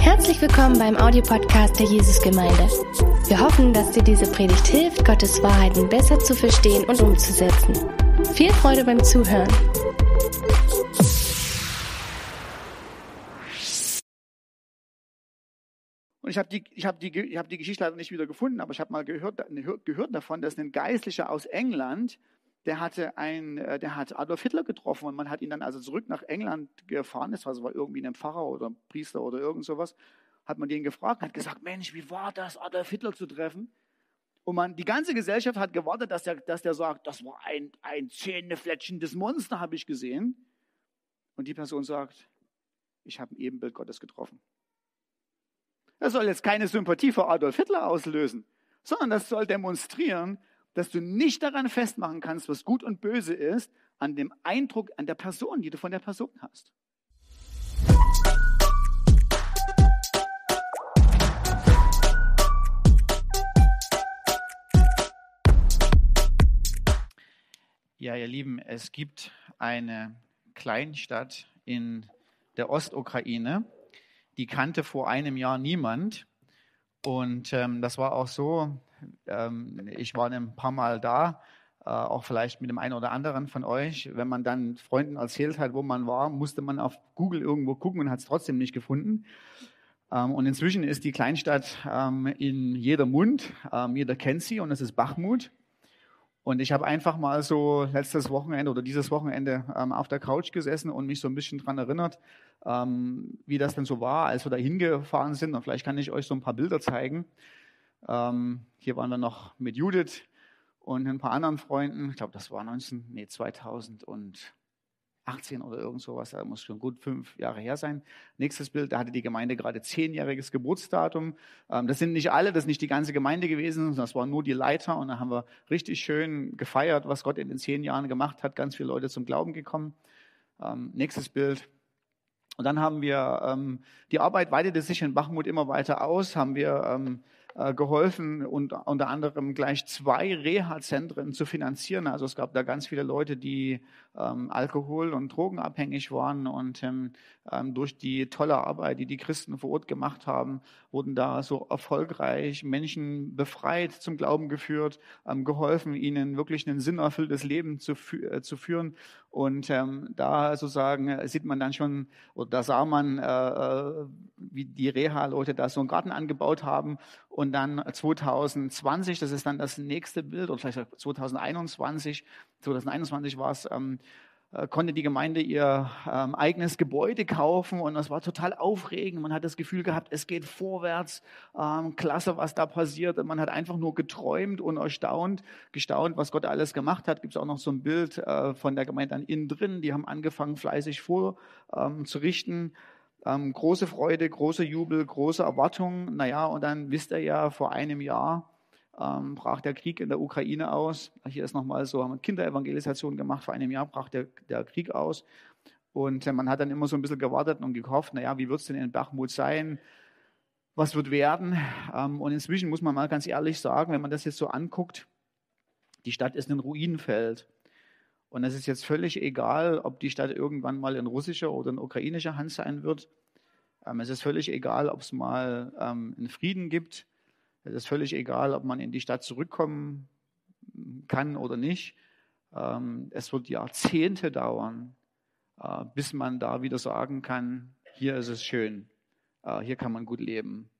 Herzlich willkommen beim Audiopodcast der Jesusgemeinde. Wir hoffen, dass dir diese Predigt hilft, Gottes Wahrheiten besser zu verstehen und umzusetzen. Viel Freude beim Zuhören. Und ich habe die, ich hab die, hab die Geschichte leider nicht wieder gefunden, aber ich habe mal gehört, gehört davon, dass ein Geistlicher aus England, der hatte ein, äh, der hat Adolf Hitler getroffen und man hat ihn dann also zurück nach England gefahren, das war, irgendwie ein Pfarrer oder ein Priester oder irgend sowas, hat man den gefragt, hat gesagt, Mensch, wie war das, Adolf Hitler zu treffen? Und man, die ganze Gesellschaft hat gewartet, dass der, dass der sagt, das war ein, ein zähnefletschendes Monster, habe ich gesehen. Und die Person sagt, ich habe ein Ebenbild Gottes getroffen. Das soll jetzt keine Sympathie für Adolf Hitler auslösen, sondern das soll demonstrieren, dass du nicht daran festmachen kannst, was gut und böse ist, an dem Eindruck, an der Person, die du von der Person hast. Ja, ihr Lieben, es gibt eine Kleinstadt in der Ostukraine, die kannte vor einem Jahr niemand. Und ähm, das war auch so, ähm, ich war ein paar Mal da, äh, auch vielleicht mit dem einen oder anderen von euch. Wenn man dann Freunden erzählt hat, wo man war, musste man auf Google irgendwo gucken und hat es trotzdem nicht gefunden. Ähm, und inzwischen ist die Kleinstadt ähm, in jeder Mund, ähm, jeder kennt sie und es ist Bachmut. Und ich habe einfach mal so letztes Wochenende oder dieses Wochenende ähm, auf der Couch gesessen und mich so ein bisschen daran erinnert, ähm, wie das denn so war, als wir da hingefahren sind. Und vielleicht kann ich euch so ein paar Bilder zeigen. Ähm, hier waren wir noch mit Judith und ein paar anderen Freunden. Ich glaube, das war 19, nee, 2000 und 18 oder irgend sowas, da muss schon gut fünf Jahre her sein. Nächstes Bild, da hatte die Gemeinde gerade zehnjähriges Geburtsdatum. Ähm, das sind nicht alle, das ist nicht die ganze Gemeinde gewesen, das waren nur die Leiter und da haben wir richtig schön gefeiert, was Gott in den zehn Jahren gemacht hat. Ganz viele Leute zum Glauben gekommen. Ähm, nächstes Bild. Und dann haben wir, ähm, die Arbeit weitete sich in Bachmut immer weiter aus, haben wir äh, geholfen und unter anderem gleich zwei Reha-Zentren zu finanzieren. Also es gab da ganz viele Leute, die ähm, alkohol- und drogenabhängig waren und ähm, ähm, durch die tolle Arbeit, die die Christen vor Ort gemacht haben, wurden da so erfolgreich Menschen befreit, zum Glauben geführt, ähm, geholfen, ihnen wirklich ein sinnerfülltes Leben zu, fü äh, zu führen. Und ähm, da sozusagen äh, sieht man dann schon, oder da sah man, äh, äh wie die Reha-Leute da so einen Garten angebaut haben. Und dann 2020, das ist dann das nächste Bild, oder vielleicht 2021, 2021 war es, ähm, äh, konnte die Gemeinde ihr ähm, eigenes Gebäude kaufen und das war total aufregend. Man hat das Gefühl gehabt, es geht vorwärts, ähm, klasse, was da passiert. Und man hat einfach nur geträumt und erstaunt, gestaunt, was Gott alles gemacht hat. Gibt es auch noch so ein Bild äh, von der Gemeinde an innen drin. Die haben angefangen, fleißig vorzurichten. Ähm, ähm, große Freude, großer Jubel, große Erwartung. Naja, und dann wisst ihr ja, vor einem Jahr ähm, brach der Krieg in der Ukraine aus. Hier ist nochmal so, haben wir Kinderevangelisation gemacht, vor einem Jahr brach der, der Krieg aus. Und äh, man hat dann immer so ein bisschen gewartet und gehofft, naja, wie wird es denn in Bachmut sein? Was wird werden? Ähm, und inzwischen muss man mal ganz ehrlich sagen, wenn man das jetzt so anguckt, die Stadt ist ein Ruinenfeld. Und es ist jetzt völlig egal, ob die Stadt irgendwann mal in russischer oder in ukrainischer Hand sein wird. Ähm, es ist völlig egal, ob es mal ähm, einen Frieden gibt. Es ist völlig egal, ob man in die Stadt zurückkommen kann oder nicht. Ähm, es wird Jahrzehnte dauern, äh, bis man da wieder sagen kann, hier ist es schön, äh, hier kann man gut leben.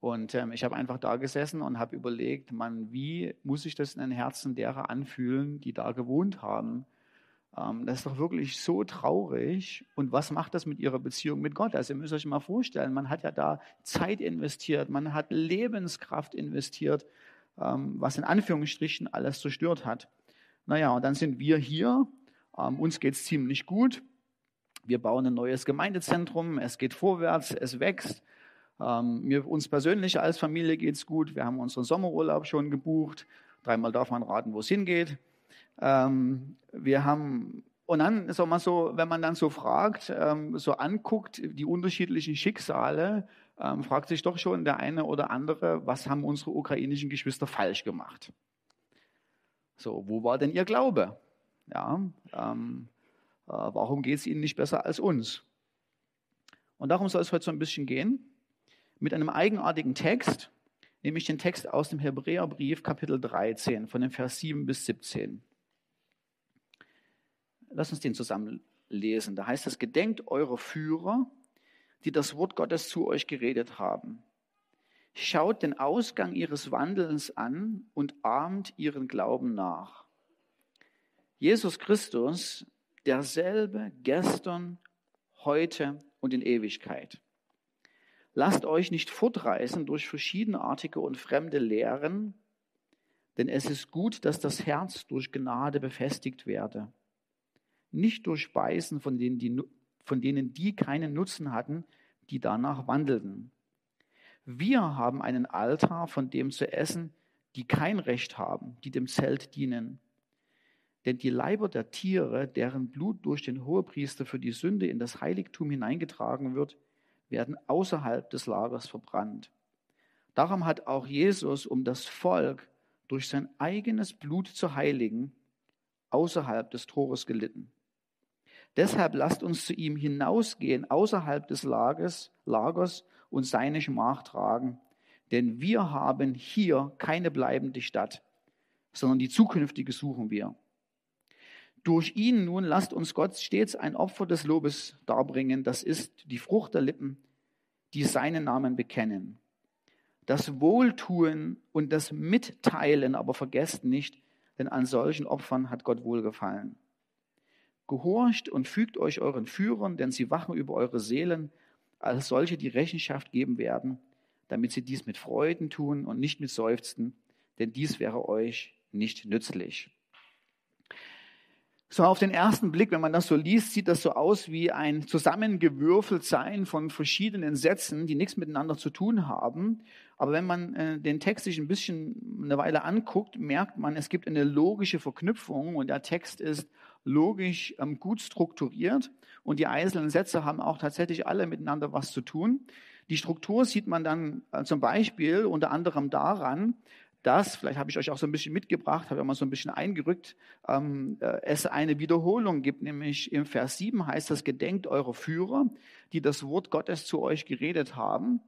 Und ähm, ich habe einfach da gesessen und habe überlegt, man, wie muss sich das in den Herzen derer anfühlen, die da gewohnt haben? Ähm, das ist doch wirklich so traurig. Und was macht das mit ihrer Beziehung mit Gott? Also ihr müsst euch mal vorstellen, man hat ja da Zeit investiert, man hat Lebenskraft investiert, ähm, was in Anführungsstrichen alles zerstört hat. Naja, und dann sind wir hier, ähm, uns geht es ziemlich gut. Wir bauen ein neues Gemeindezentrum, es geht vorwärts, es wächst. Mir, uns persönlich als Familie geht es gut. Wir haben unseren Sommerurlaub schon gebucht. Dreimal darf man raten, wo es hingeht. Ähm, wir haben, und dann, sag mal so, wenn man dann so fragt, ähm, so anguckt, die unterschiedlichen Schicksale, ähm, fragt sich doch schon der eine oder andere, was haben unsere ukrainischen Geschwister falsch gemacht? So, wo war denn ihr Glaube? Ja, ähm, äh, warum geht es ihnen nicht besser als uns? Und darum soll es heute so ein bisschen gehen, mit einem eigenartigen Text, nämlich den Text aus dem Hebräerbrief, Kapitel 13, von dem Vers 7 bis 17. Lass uns den zusammen lesen. Da heißt es, gedenkt eure Führer, die das Wort Gottes zu euch geredet haben. Schaut den Ausgang ihres Wandelns an und ahmt ihren Glauben nach. Jesus Christus, derselbe gestern, heute und in Ewigkeit. Lasst euch nicht fortreißen durch verschiedenartige und fremde Lehren, denn es ist gut, dass das Herz durch Gnade befestigt werde. Nicht durch Speisen, von denen die, von denen die keinen Nutzen hatten, die danach wandelten. Wir haben einen Altar, von dem zu essen, die kein Recht haben, die dem Zelt dienen. Denn die Leiber der Tiere, deren Blut durch den Hohepriester für die Sünde in das Heiligtum hineingetragen wird, werden außerhalb des Lagers verbrannt. Darum hat auch Jesus, um das Volk durch sein eigenes Blut zu heiligen, außerhalb des Tores gelitten. Deshalb lasst uns zu ihm hinausgehen, außerhalb des Lagers, Lagers und seine Schmach tragen. Denn wir haben hier keine bleibende Stadt, sondern die zukünftige suchen wir. Durch ihn nun lasst uns Gott stets ein Opfer des Lobes darbringen. Das ist die Frucht der Lippen, die seinen Namen bekennen. Das Wohltun und das Mitteilen aber vergesst nicht, denn an solchen Opfern hat Gott wohlgefallen. Gehorcht und fügt euch euren Führern, denn sie wachen über eure Seelen, als solche, die Rechenschaft geben werden, damit sie dies mit Freuden tun und nicht mit Seufzen, denn dies wäre euch nicht nützlich. So auf den ersten Blick, wenn man das so liest, sieht das so aus wie ein Zusammengewürfeltsein von verschiedenen Sätzen, die nichts miteinander zu tun haben. Aber wenn man äh, den Text sich ein bisschen eine Weile anguckt, merkt man, es gibt eine logische Verknüpfung und der Text ist logisch ähm, gut strukturiert und die einzelnen Sätze haben auch tatsächlich alle miteinander was zu tun. Die Struktur sieht man dann äh, zum Beispiel unter anderem daran, dass, vielleicht habe ich euch auch so ein bisschen mitgebracht, habe ich mal so ein bisschen eingerückt, ähm, äh, es eine Wiederholung gibt, nämlich im Vers 7 heißt das, gedenkt eure Führer, die das Wort Gottes zu euch geredet haben.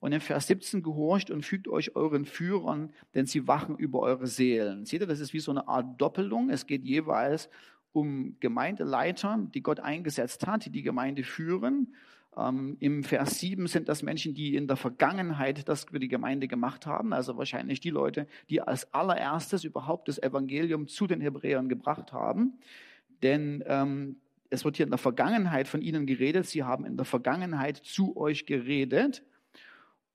Und im Vers 17 gehorcht und fügt euch euren Führern, denn sie wachen über eure Seelen. Seht ihr, das ist wie so eine Art Doppelung. Es geht jeweils um Gemeindeleiter, die Gott eingesetzt hat, die die Gemeinde führen. Ähm, Im Vers 7 sind das Menschen, die in der Vergangenheit das für die Gemeinde gemacht haben, also wahrscheinlich die Leute, die als allererstes überhaupt das Evangelium zu den Hebräern gebracht haben. Denn ähm, es wird hier in der Vergangenheit von ihnen geredet, sie haben in der Vergangenheit zu euch geredet.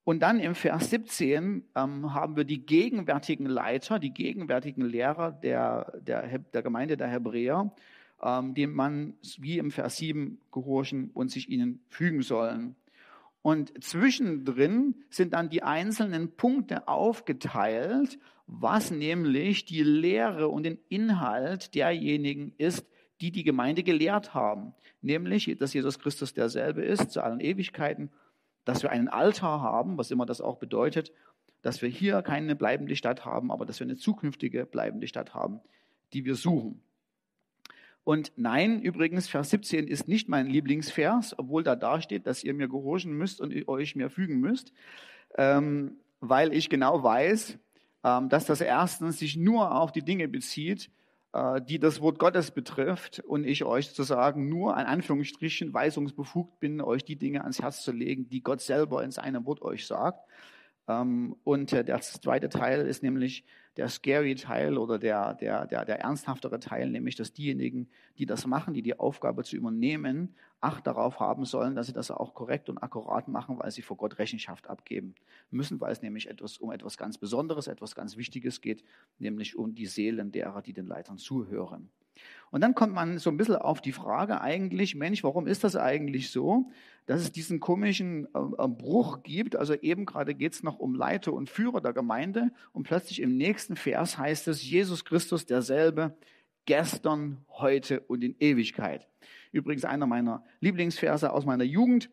Und dann im Vers 17 ähm, haben wir die gegenwärtigen Leiter, die gegenwärtigen Lehrer der, der, der Gemeinde der Hebräer, ähm, dem man wie im Vers 7 gehorchen und sich ihnen fügen sollen. Und zwischendrin sind dann die einzelnen Punkte aufgeteilt, was nämlich die Lehre und den Inhalt derjenigen ist, die die Gemeinde gelehrt haben. Nämlich, dass Jesus Christus derselbe ist zu allen Ewigkeiten dass wir einen Altar haben, was immer das auch bedeutet, dass wir hier keine bleibende Stadt haben, aber dass wir eine zukünftige bleibende Stadt haben, die wir suchen. Und nein, übrigens, Vers 17 ist nicht mein Lieblingsvers, obwohl da dasteht, dass ihr mir gehorchen müsst und euch mir fügen müsst, ähm, weil ich genau weiß, ähm, dass das erstens sich nur auf die Dinge bezieht, äh, die das Wort Gottes betrifft und ich euch sozusagen nur an Anführungsstrichen weisungsbefugt bin, euch die Dinge ans Herz zu legen, die Gott selber in seinem Wort euch sagt. Ähm, und der zweite Teil ist nämlich der scary Teil oder der, der, der, der ernsthaftere Teil, nämlich dass diejenigen, die das machen, die die Aufgabe zu übernehmen, Acht darauf haben sollen, dass sie das auch korrekt und akkurat machen, weil sie vor Gott Rechenschaft abgeben müssen, weil es nämlich etwas, um etwas ganz Besonderes, etwas ganz Wichtiges geht, nämlich um die Seelen derer, die den Leitern zuhören. Und dann kommt man so ein bisschen auf die Frage eigentlich, Mensch, warum ist das eigentlich so, dass es diesen komischen äh, Bruch gibt? Also eben gerade geht es noch um Leiter und Führer der Gemeinde und plötzlich im nächsten Vers heißt es, Jesus Christus derselbe, gestern, heute und in Ewigkeit. Übrigens einer meiner Lieblingsverse aus meiner Jugend.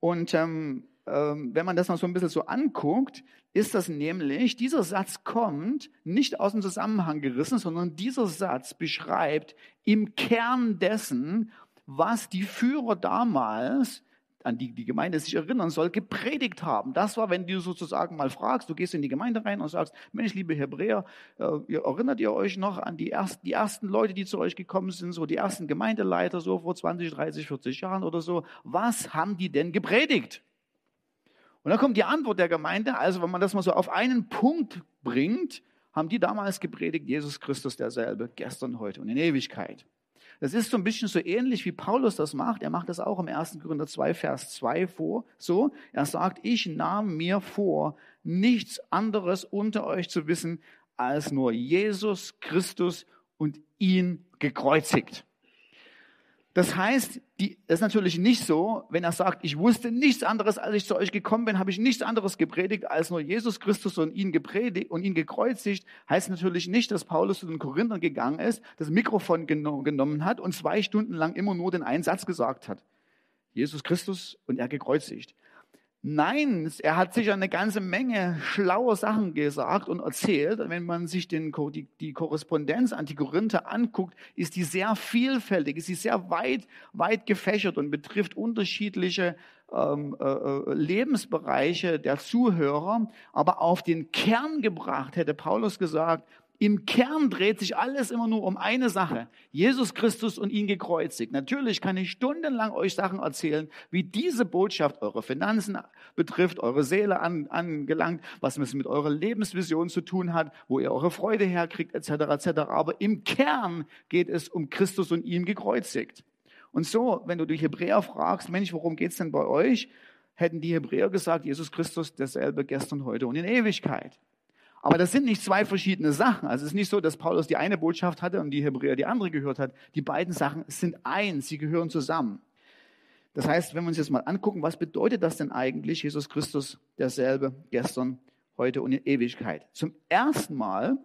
Und ähm, wenn man das noch so ein bisschen so anguckt, ist das nämlich, dieser Satz kommt nicht aus dem Zusammenhang gerissen, sondern dieser Satz beschreibt im Kern dessen, was die Führer damals an die die Gemeinde sich erinnern soll, gepredigt haben. Das war, wenn du sozusagen mal fragst, du gehst in die Gemeinde rein und sagst, Mensch, liebe Hebräer, äh, ihr, erinnert ihr euch noch an die ersten, die ersten Leute, die zu euch gekommen sind, so die ersten Gemeindeleiter, so vor 20, 30, 40 Jahren oder so. Was haben die denn gepredigt? Und dann kommt die Antwort der Gemeinde, also wenn man das mal so auf einen Punkt bringt, haben die damals gepredigt, Jesus Christus derselbe, gestern, heute und in Ewigkeit. Das ist so ein bisschen so ähnlich, wie Paulus das macht. Er macht das auch im 1. Korinther 2, Vers 2 vor. So, er sagt, ich nahm mir vor, nichts anderes unter euch zu wissen, als nur Jesus Christus und ihn gekreuzigt. Das heißt, die, das ist natürlich nicht so, wenn er sagt, ich wusste nichts anderes, als ich zu euch gekommen bin, habe ich nichts anderes gepredigt, als nur Jesus Christus und ihn gepredigt und ihn gekreuzigt, heißt natürlich nicht, dass Paulus zu den Korinthern gegangen ist, das Mikrofon genommen hat und zwei Stunden lang immer nur den einen Satz gesagt hat. Jesus Christus und er gekreuzigt. Nein, er hat sicher eine ganze Menge schlaue Sachen gesagt und erzählt. Wenn man sich den, die, die Korrespondenz an die Korinther anguckt, ist die sehr vielfältig, ist sie sehr weit, weit gefächert und betrifft unterschiedliche ähm, äh, äh Lebensbereiche der Zuhörer. Aber auf den Kern gebracht hätte Paulus gesagt, im Kern dreht sich alles immer nur um eine Sache. Jesus Christus und ihn gekreuzigt. Natürlich kann ich stundenlang euch Sachen erzählen, wie diese Botschaft eure Finanzen betrifft, eure Seele an, angelangt, was es mit eurer Lebensvision zu tun hat, wo ihr eure Freude herkriegt, etc., etc. Aber im Kern geht es um Christus und ihn gekreuzigt. Und so, wenn du die Hebräer fragst, Mensch, worum geht's denn bei euch? Hätten die Hebräer gesagt, Jesus Christus derselbe gestern, heute und in Ewigkeit. Aber das sind nicht zwei verschiedene Sachen. Also es ist nicht so, dass Paulus die eine Botschaft hatte und die Hebräer die andere gehört hat. Die beiden Sachen sind eins, sie gehören zusammen. Das heißt, wenn wir uns jetzt mal angucken, was bedeutet das denn eigentlich, Jesus Christus derselbe gestern, heute und in Ewigkeit? Zum ersten Mal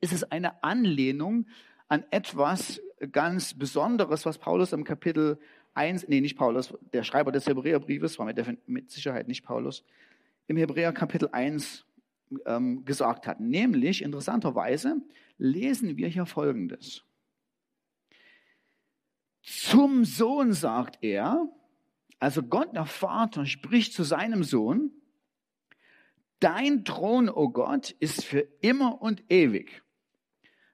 ist es eine Anlehnung an etwas ganz Besonderes, was Paulus im Kapitel 1, nee, nicht Paulus, der Schreiber des Hebräerbriefes, war mit Sicherheit nicht Paulus, im Hebräer Kapitel 1 ähm, gesagt hat. Nämlich, interessanterweise, lesen wir hier Folgendes. Zum Sohn sagt er, also Gott der Vater spricht zu seinem Sohn, dein Thron, o oh Gott, ist für immer und ewig.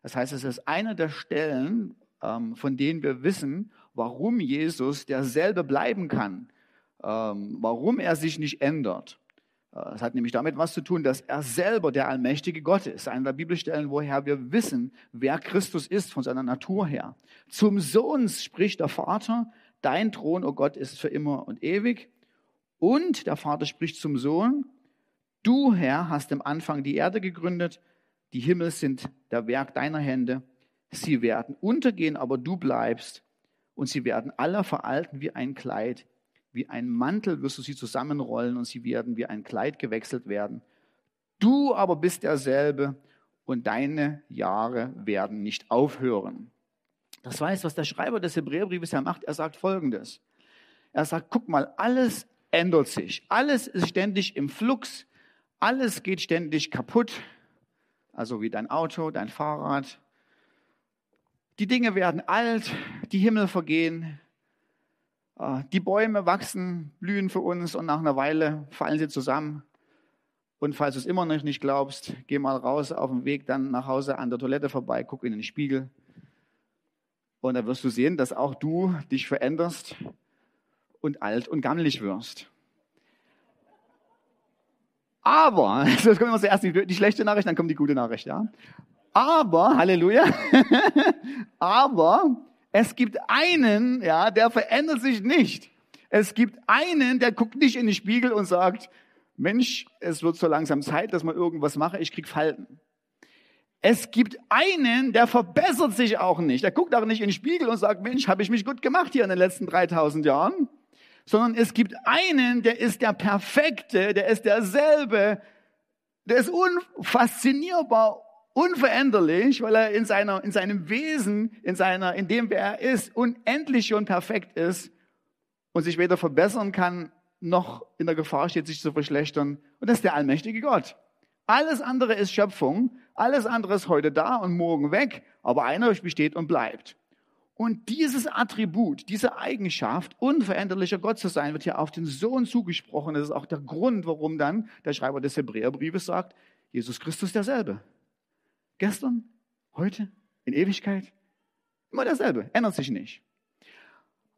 Das heißt, es ist eine der Stellen, ähm, von denen wir wissen, warum Jesus derselbe bleiben kann, ähm, warum er sich nicht ändert. Es hat nämlich damit was zu tun, dass er selber der allmächtige Gott ist. Eine der Bibelstellen, woher wir wissen, wer Christus ist von seiner Natur her. Zum Sohn spricht der Vater, dein Thron, o oh Gott, ist für immer und ewig. Und der Vater spricht zum Sohn, du Herr hast im Anfang die Erde gegründet, die Himmel sind der Werk deiner Hände. Sie werden untergehen, aber du bleibst. Und sie werden alle veralten wie ein Kleid wie ein Mantel wirst du sie zusammenrollen und sie werden wie ein Kleid gewechselt werden. Du aber bist derselbe und deine Jahre werden nicht aufhören. Das heißt, was der Schreiber des Hebräerbriefes ja macht, er sagt Folgendes. Er sagt, guck mal, alles ändert sich. Alles ist ständig im Flux. Alles geht ständig kaputt. Also wie dein Auto, dein Fahrrad. Die Dinge werden alt, die Himmel vergehen, die Bäume wachsen, blühen für uns und nach einer Weile fallen sie zusammen. Und falls du es immer noch nicht glaubst, geh mal raus auf dem Weg dann nach Hause an der Toilette vorbei, guck in den Spiegel. Und da wirst du sehen, dass auch du dich veränderst und alt und gammelig wirst. Aber, das kommt immer zuerst die, die schlechte Nachricht, dann kommt die gute Nachricht, ja. Aber, Halleluja, aber es gibt einen, ja, der verändert sich nicht. Es gibt einen, der guckt nicht in den Spiegel und sagt, Mensch, es wird so langsam Zeit, dass man irgendwas mache, ich krieg Falten. Es gibt einen, der verbessert sich auch nicht. Der guckt auch nicht in den Spiegel und sagt, Mensch, habe ich mich gut gemacht hier in den letzten 3000 Jahren. Sondern es gibt einen, der ist der Perfekte, der ist derselbe, der ist unfaszinierbar, unveränderlich, weil er in, seiner, in seinem Wesen, in, seiner, in dem, wer er ist, unendlich und perfekt ist und sich weder verbessern kann, noch in der Gefahr steht, sich zu verschlechtern. Und das ist der allmächtige Gott. Alles andere ist Schöpfung, alles andere ist heute da und morgen weg, aber einer besteht und bleibt. Und dieses Attribut, diese Eigenschaft, unveränderlicher Gott zu sein, wird hier auf den Sohn zugesprochen. Das ist auch der Grund, warum dann der Schreiber des Hebräerbriefes sagt, Jesus Christus derselbe. Gestern, heute, in Ewigkeit, immer derselbe, ändert sich nicht.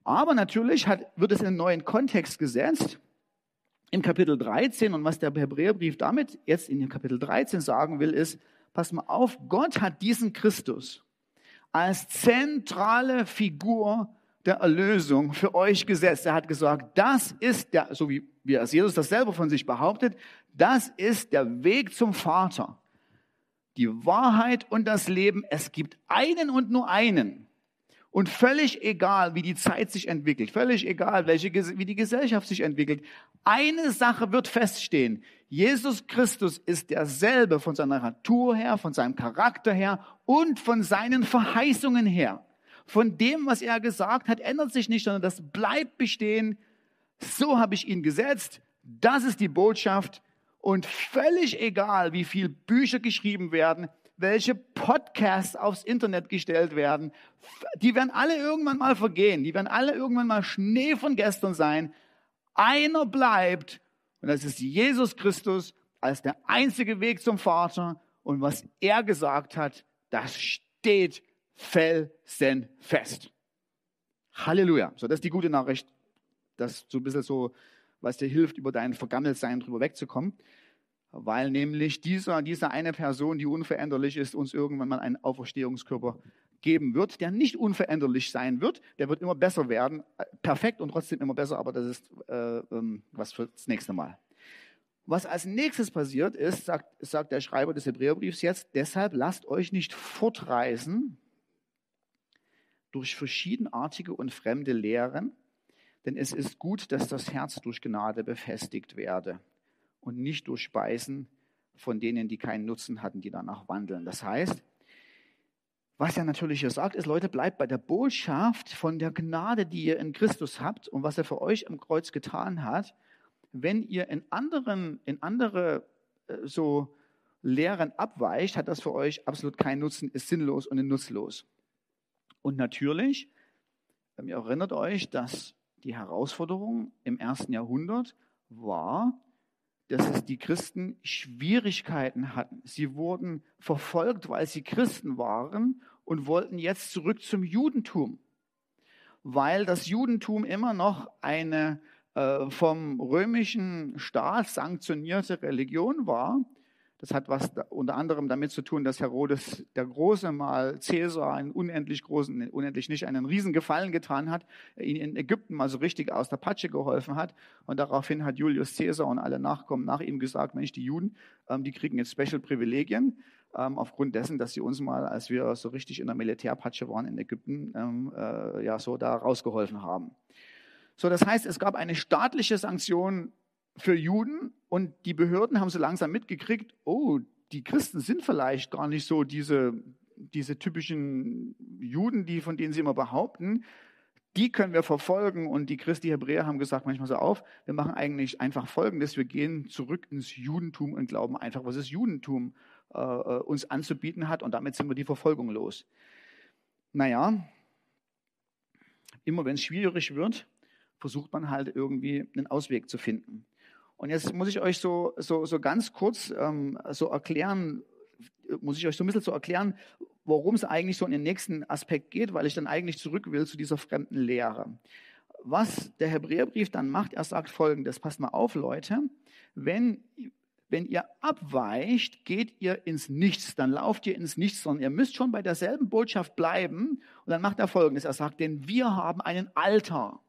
Aber natürlich hat, wird es in einen neuen Kontext gesetzt. Im Kapitel 13 und was der Hebräerbrief damit jetzt in dem Kapitel 13 sagen will, ist, pass mal auf, Gott hat diesen Christus als zentrale Figur der Erlösung für euch gesetzt. Er hat gesagt, das ist der, so wie, wie es Jesus das selber von sich behauptet, das ist der Weg zum Vater. Die Wahrheit und das Leben. Es gibt einen und nur einen. Und völlig egal, wie die Zeit sich entwickelt, völlig egal, welche, wie die Gesellschaft sich entwickelt, eine Sache wird feststehen. Jesus Christus ist derselbe von seiner Natur her, von seinem Charakter her und von seinen Verheißungen her. Von dem, was er gesagt hat, ändert sich nicht, sondern das bleibt bestehen. So habe ich ihn gesetzt. Das ist die Botschaft. Und völlig egal, wie viel Bücher geschrieben werden, welche Podcasts aufs Internet gestellt werden, die werden alle irgendwann mal vergehen, die werden alle irgendwann mal Schnee von gestern sein. Einer bleibt und das ist Jesus Christus als der einzige Weg zum Vater und was er gesagt hat, das steht felsenfest. Halleluja. So, das ist die gute Nachricht, das so ein bisschen so, was dir hilft, über dein Vergammeltsein drüber wegzukommen weil nämlich dieser, diese eine Person, die unveränderlich ist, uns irgendwann mal einen Auferstehungskörper geben wird, der nicht unveränderlich sein wird, der wird immer besser werden, perfekt und trotzdem immer besser, aber das ist äh, ähm, was für das nächste Mal. Was als nächstes passiert ist, sagt, sagt der Schreiber des Hebräerbriefs jetzt, deshalb lasst euch nicht fortreißen durch verschiedenartige und fremde Lehren, denn es ist gut, dass das Herz durch Gnade befestigt werde und nicht durch Speisen von denen, die keinen Nutzen hatten, die danach wandeln. Das heißt, was er natürlich hier sagt, ist, Leute, bleibt bei der Botschaft von der Gnade, die ihr in Christus habt und was er für euch am Kreuz getan hat. Wenn ihr in anderen, in andere äh, so Lehren abweicht, hat das für euch absolut keinen Nutzen, ist sinnlos und nutzlos. Und natürlich, ihr erinnert euch, dass die Herausforderung im ersten Jahrhundert war, dass es die Christen Schwierigkeiten hatten. Sie wurden verfolgt, weil sie Christen waren und wollten jetzt zurück zum Judentum, weil das Judentum immer noch eine äh, vom römischen Staat sanktionierte Religion war das hat was unter anderem damit zu tun, dass Herodes der Große mal Cäsar einen unendlich großen, unendlich nicht, einen riesen Gefallen getan hat, ihn in Ägypten mal so richtig aus der Patsche geholfen hat. Und daraufhin hat Julius Cäsar und alle Nachkommen nach ihm gesagt, Mensch, die Juden, ähm, die kriegen jetzt Special-Privilegien ähm, aufgrund dessen, dass sie uns mal, als wir so richtig in der Militärpatsche waren in Ägypten, ähm, äh, ja so da rausgeholfen haben. So, das heißt, es gab eine staatliche Sanktion für Juden und die Behörden haben so langsam mitgekriegt, oh, die Christen sind vielleicht gar nicht so diese, diese typischen Juden, die, von denen sie immer behaupten. Die können wir verfolgen und die Christi Hebräer haben gesagt manchmal so auf, wir machen eigentlich einfach Folgendes, wir gehen zurück ins Judentum und glauben einfach, was das Judentum äh, äh uns anzubieten hat und damit sind wir die Verfolgung los. Naja, immer wenn es schwierig wird, versucht man halt irgendwie einen Ausweg zu finden. Und jetzt muss ich euch so, so, so ganz kurz ähm, so erklären, muss ich euch so ein bisschen so erklären, worum es eigentlich so in den nächsten Aspekt geht, weil ich dann eigentlich zurück will zu dieser fremden Lehre. Was der Hebräerbrief dann macht, er sagt folgendes, passt mal auf, Leute, wenn, wenn ihr abweicht, geht ihr ins Nichts, dann lauft ihr ins Nichts, sondern ihr müsst schon bei derselben Botschaft bleiben. Und dann macht er folgendes, er sagt, denn wir haben einen Altar.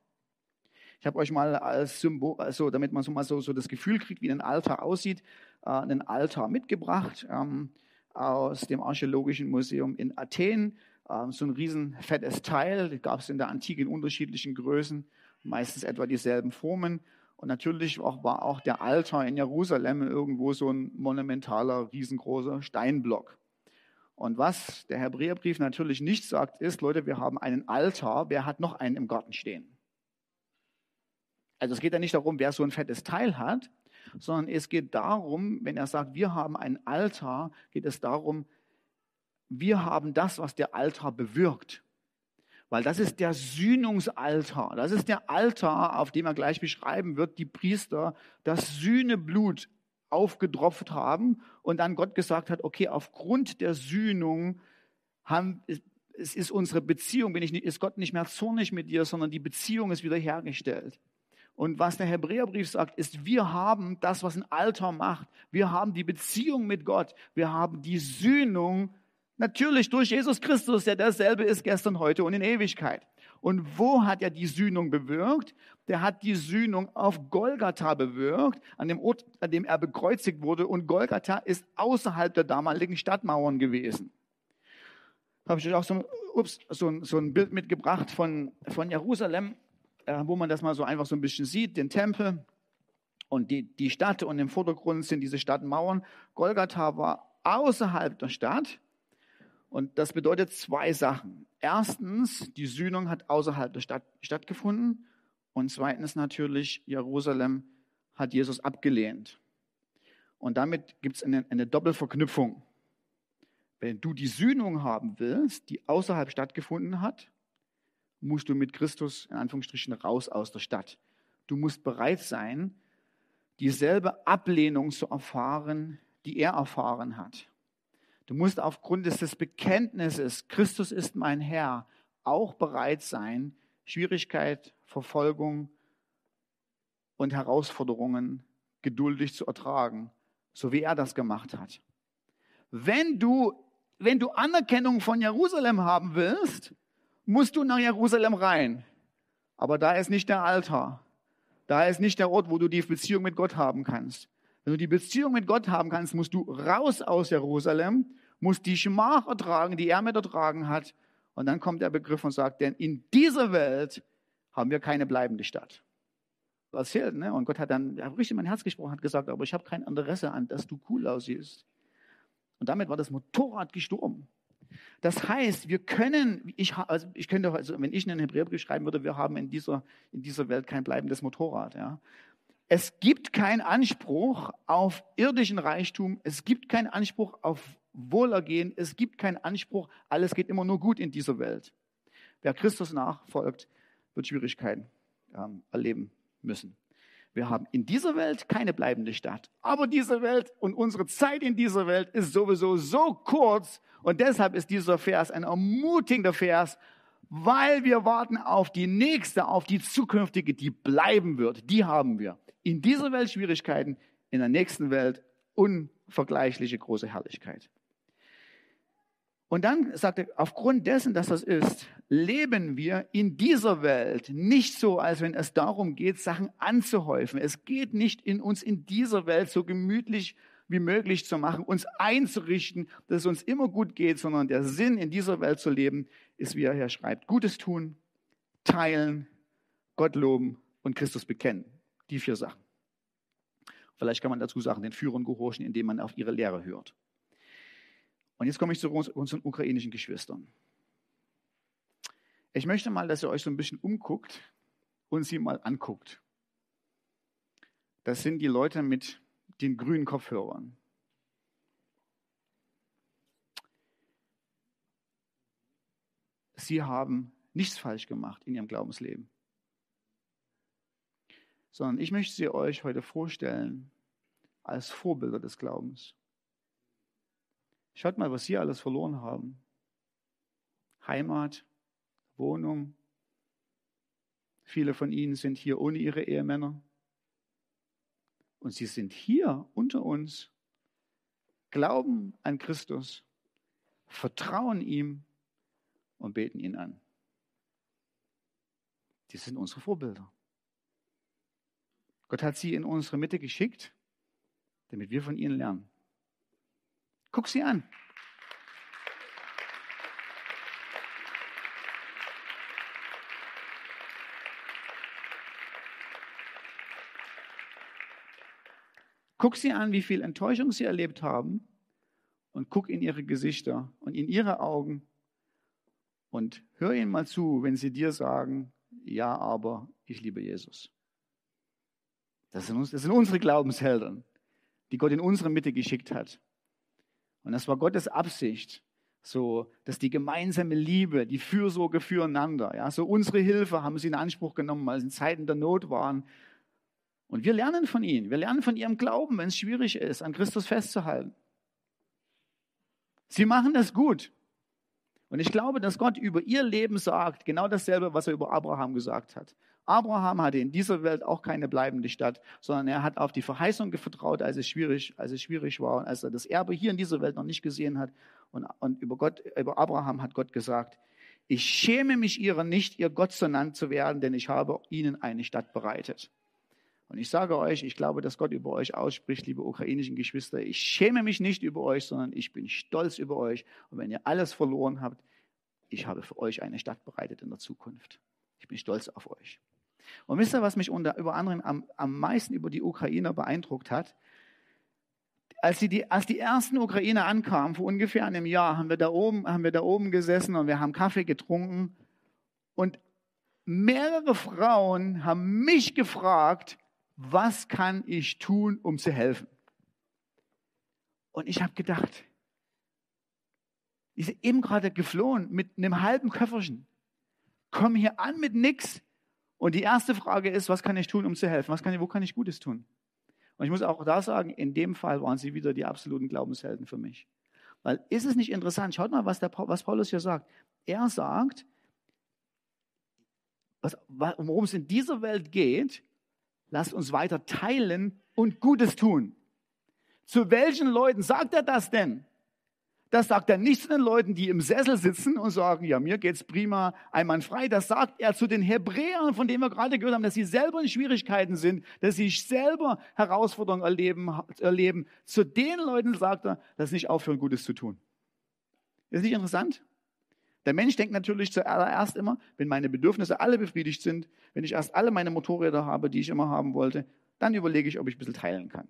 Ich habe euch mal als Symbol, also damit man so mal so, so das Gefühl kriegt, wie ein Altar aussieht, äh, einen Altar mitgebracht ähm, aus dem Archäologischen Museum in Athen. Ähm, so ein riesen fettes Teil, gab es in der Antike in unterschiedlichen Größen, meistens etwa dieselben Formen. Und natürlich auch, war auch der Altar in Jerusalem irgendwo so ein monumentaler, riesengroßer Steinblock. Und was der Hebräerbrief natürlich nicht sagt, ist, Leute, wir haben einen Altar, wer hat noch einen im Garten stehen? Also es geht ja nicht darum, wer so ein fettes Teil hat, sondern es geht darum, wenn er sagt, wir haben einen Altar, geht es darum, wir haben das, was der Altar bewirkt. Weil das ist der Sühnungsaltar. Das ist der Altar, auf dem er gleich beschreiben wird, die Priester das Sühneblut aufgetropft haben und dann Gott gesagt hat, okay, aufgrund der Sühnung haben, es ist unsere Beziehung, bin ich ist Gott nicht mehr zornig mit dir, sondern die Beziehung ist wiederhergestellt. Und was der Hebräerbrief sagt, ist, wir haben das, was ein Altar macht. Wir haben die Beziehung mit Gott. Wir haben die Sühnung Natürlich durch Jesus Christus, der derselbe ist gestern, heute und in Ewigkeit. Und wo hat er die Sühnung bewirkt? Der hat die Sühnung auf Golgatha bewirkt, an dem Ort, an dem er bekreuzigt wurde. Und Golgatha ist außerhalb der damaligen Stadtmauern gewesen. Da habe ich euch auch so ein, ups, so so ein Bild mitgebracht von, von Jerusalem, äh, wo man das mal so einfach so ein bisschen sieht, den Tempel und die, die Stadt. Und im Vordergrund sind diese Stadtmauern. Golgatha war außerhalb der Stadt und das bedeutet zwei Sachen. Erstens, die Sühnung hat außerhalb der Stadt stattgefunden. Und zweitens natürlich, Jerusalem hat Jesus abgelehnt. Und damit gibt es eine, eine Doppelverknüpfung. Wenn du die Sühnung haben willst, die außerhalb stattgefunden hat, musst du mit Christus in Anführungsstrichen raus aus der Stadt. Du musst bereit sein, dieselbe Ablehnung zu erfahren, die er erfahren hat. Du musst aufgrund des Bekenntnisses, Christus ist mein Herr, auch bereit sein, Schwierigkeit, Verfolgung und Herausforderungen geduldig zu ertragen, so wie er das gemacht hat. Wenn du, wenn du Anerkennung von Jerusalem haben willst, musst du nach Jerusalem rein. Aber da ist nicht der Altar. Da ist nicht der Ort, wo du die Beziehung mit Gott haben kannst. Wenn du die Beziehung mit Gott haben kannst, musst du raus aus Jerusalem, musst die Schmach ertragen, die er mit ertragen hat. Und dann kommt der Begriff und sagt, denn in dieser Welt haben wir keine bleibende Stadt. Erzählt, ne? Und Gott hat dann richtig mein Herz gesprochen, hat gesagt, aber ich habe kein Interesse an, dass du cool aussiehst. Und damit war das Motorrad gestorben. Das heißt, wir können, ich, also ich könnte, also wenn ich einen Hebräerbrief schreiben würde, wir haben in dieser, in dieser Welt kein bleibendes Motorrad. Ja. Es gibt keinen Anspruch auf irdischen Reichtum. Es gibt keinen Anspruch auf Wohlergehen. Es gibt keinen Anspruch, alles geht immer nur gut in dieser Welt. Wer Christus nachfolgt, wird Schwierigkeiten ähm, erleben müssen. Wir haben in dieser Welt keine bleibende Stadt. Aber diese Welt und unsere Zeit in dieser Welt ist sowieso so kurz. Und deshalb ist dieser Vers ein ermutigender Vers, weil wir warten auf die nächste, auf die zukünftige, die bleiben wird. Die haben wir in dieser Welt Schwierigkeiten, in der nächsten Welt unvergleichliche große Herrlichkeit. Und dann sagt er, aufgrund dessen, dass das ist, leben wir in dieser Welt nicht so, als wenn es darum geht, Sachen anzuhäufen. Es geht nicht in uns in dieser Welt so gemütlich wie möglich zu machen, uns einzurichten, dass es uns immer gut geht, sondern der Sinn in dieser Welt zu leben, ist, wie er hier schreibt, Gutes tun, teilen, Gott loben und Christus bekennen. Die vier Sachen. Vielleicht kann man dazu sagen, den Führern gehorchen, indem man auf ihre Lehre hört. Und jetzt komme ich zu unseren ukrainischen Geschwistern. Ich möchte mal, dass ihr euch so ein bisschen umguckt und sie mal anguckt. Das sind die Leute mit den grünen Kopfhörern. Sie haben nichts falsch gemacht in ihrem Glaubensleben sondern ich möchte sie euch heute vorstellen als Vorbilder des Glaubens. Schaut mal, was sie alles verloren haben. Heimat, Wohnung. Viele von ihnen sind hier ohne ihre Ehemänner. Und sie sind hier unter uns, glauben an Christus, vertrauen ihm und beten ihn an. Die sind unsere Vorbilder. Gott hat sie in unsere Mitte geschickt, damit wir von ihnen lernen. Guck sie an. Guck sie an, wie viel Enttäuschung sie erlebt haben und guck in ihre Gesichter und in ihre Augen und hör ihnen mal zu, wenn sie dir sagen, ja, aber ich liebe Jesus. Das sind, das sind unsere Glaubenshelden, die Gott in unsere Mitte geschickt hat. Und das war Gottes Absicht, So, dass die gemeinsame Liebe, die Fürsorge füreinander, ja, so unsere Hilfe haben sie in Anspruch genommen, weil sie in Zeiten der Not waren. Und wir lernen von ihnen. Wir lernen von ihrem Glauben, wenn es schwierig ist, an Christus festzuhalten. Sie machen das gut. Und ich glaube, dass Gott über ihr Leben sagt, genau dasselbe, was er über Abraham gesagt hat. Abraham hatte in dieser Welt auch keine bleibende Stadt, sondern er hat auf die Verheißung vertraut, als es schwierig, als es schwierig war und als er das Erbe hier in dieser Welt noch nicht gesehen hat. Und, und über, Gott, über Abraham hat Gott gesagt, ich schäme mich ihrer nicht, ihr Gott genannt zu werden, denn ich habe ihnen eine Stadt bereitet. Und ich sage euch, ich glaube, dass Gott über euch ausspricht, liebe ukrainischen Geschwister. Ich schäme mich nicht über euch, sondern ich bin stolz über euch. Und wenn ihr alles verloren habt, ich habe für euch eine Stadt bereitet in der Zukunft. Ich bin stolz auf euch. Und wisst ihr, was mich unter, über anderen am, am meisten über die Ukrainer beeindruckt hat? Als die, als die ersten Ukrainer ankamen, vor ungefähr einem Jahr, haben wir, da oben, haben wir da oben gesessen und wir haben Kaffee getrunken. Und mehrere Frauen haben mich gefragt, was kann ich tun, um zu helfen? Und ich habe gedacht, die sind eben gerade geflohen mit einem halben Köfferchen, kommen hier an mit nichts. Und die erste Frage ist, was kann ich tun, um zu helfen? Was kann ich, wo kann ich Gutes tun? Und ich muss auch da sagen, in dem Fall waren sie wieder die absoluten Glaubenshelden für mich. Weil ist es nicht interessant? Schaut mal, was, der, was Paulus hier sagt. Er sagt, worum es in dieser Welt geht, lasst uns weiter teilen und Gutes tun. Zu welchen Leuten sagt er das denn? Das sagt er nicht zu den Leuten, die im Sessel sitzen und sagen, ja, mir geht's prima, einwandfrei. Das sagt er zu den Hebräern, von denen wir gerade gehört haben, dass sie selber in Schwierigkeiten sind, dass sie selber Herausforderungen erleben, erleben. Zu den Leuten sagt er, dass sie nicht aufhören, Gutes zu tun. Ist nicht interessant? Der Mensch denkt natürlich zuallererst immer, wenn meine Bedürfnisse alle befriedigt sind, wenn ich erst alle meine Motorräder habe, die ich immer haben wollte, dann überlege ich, ob ich ein bisschen teilen kann.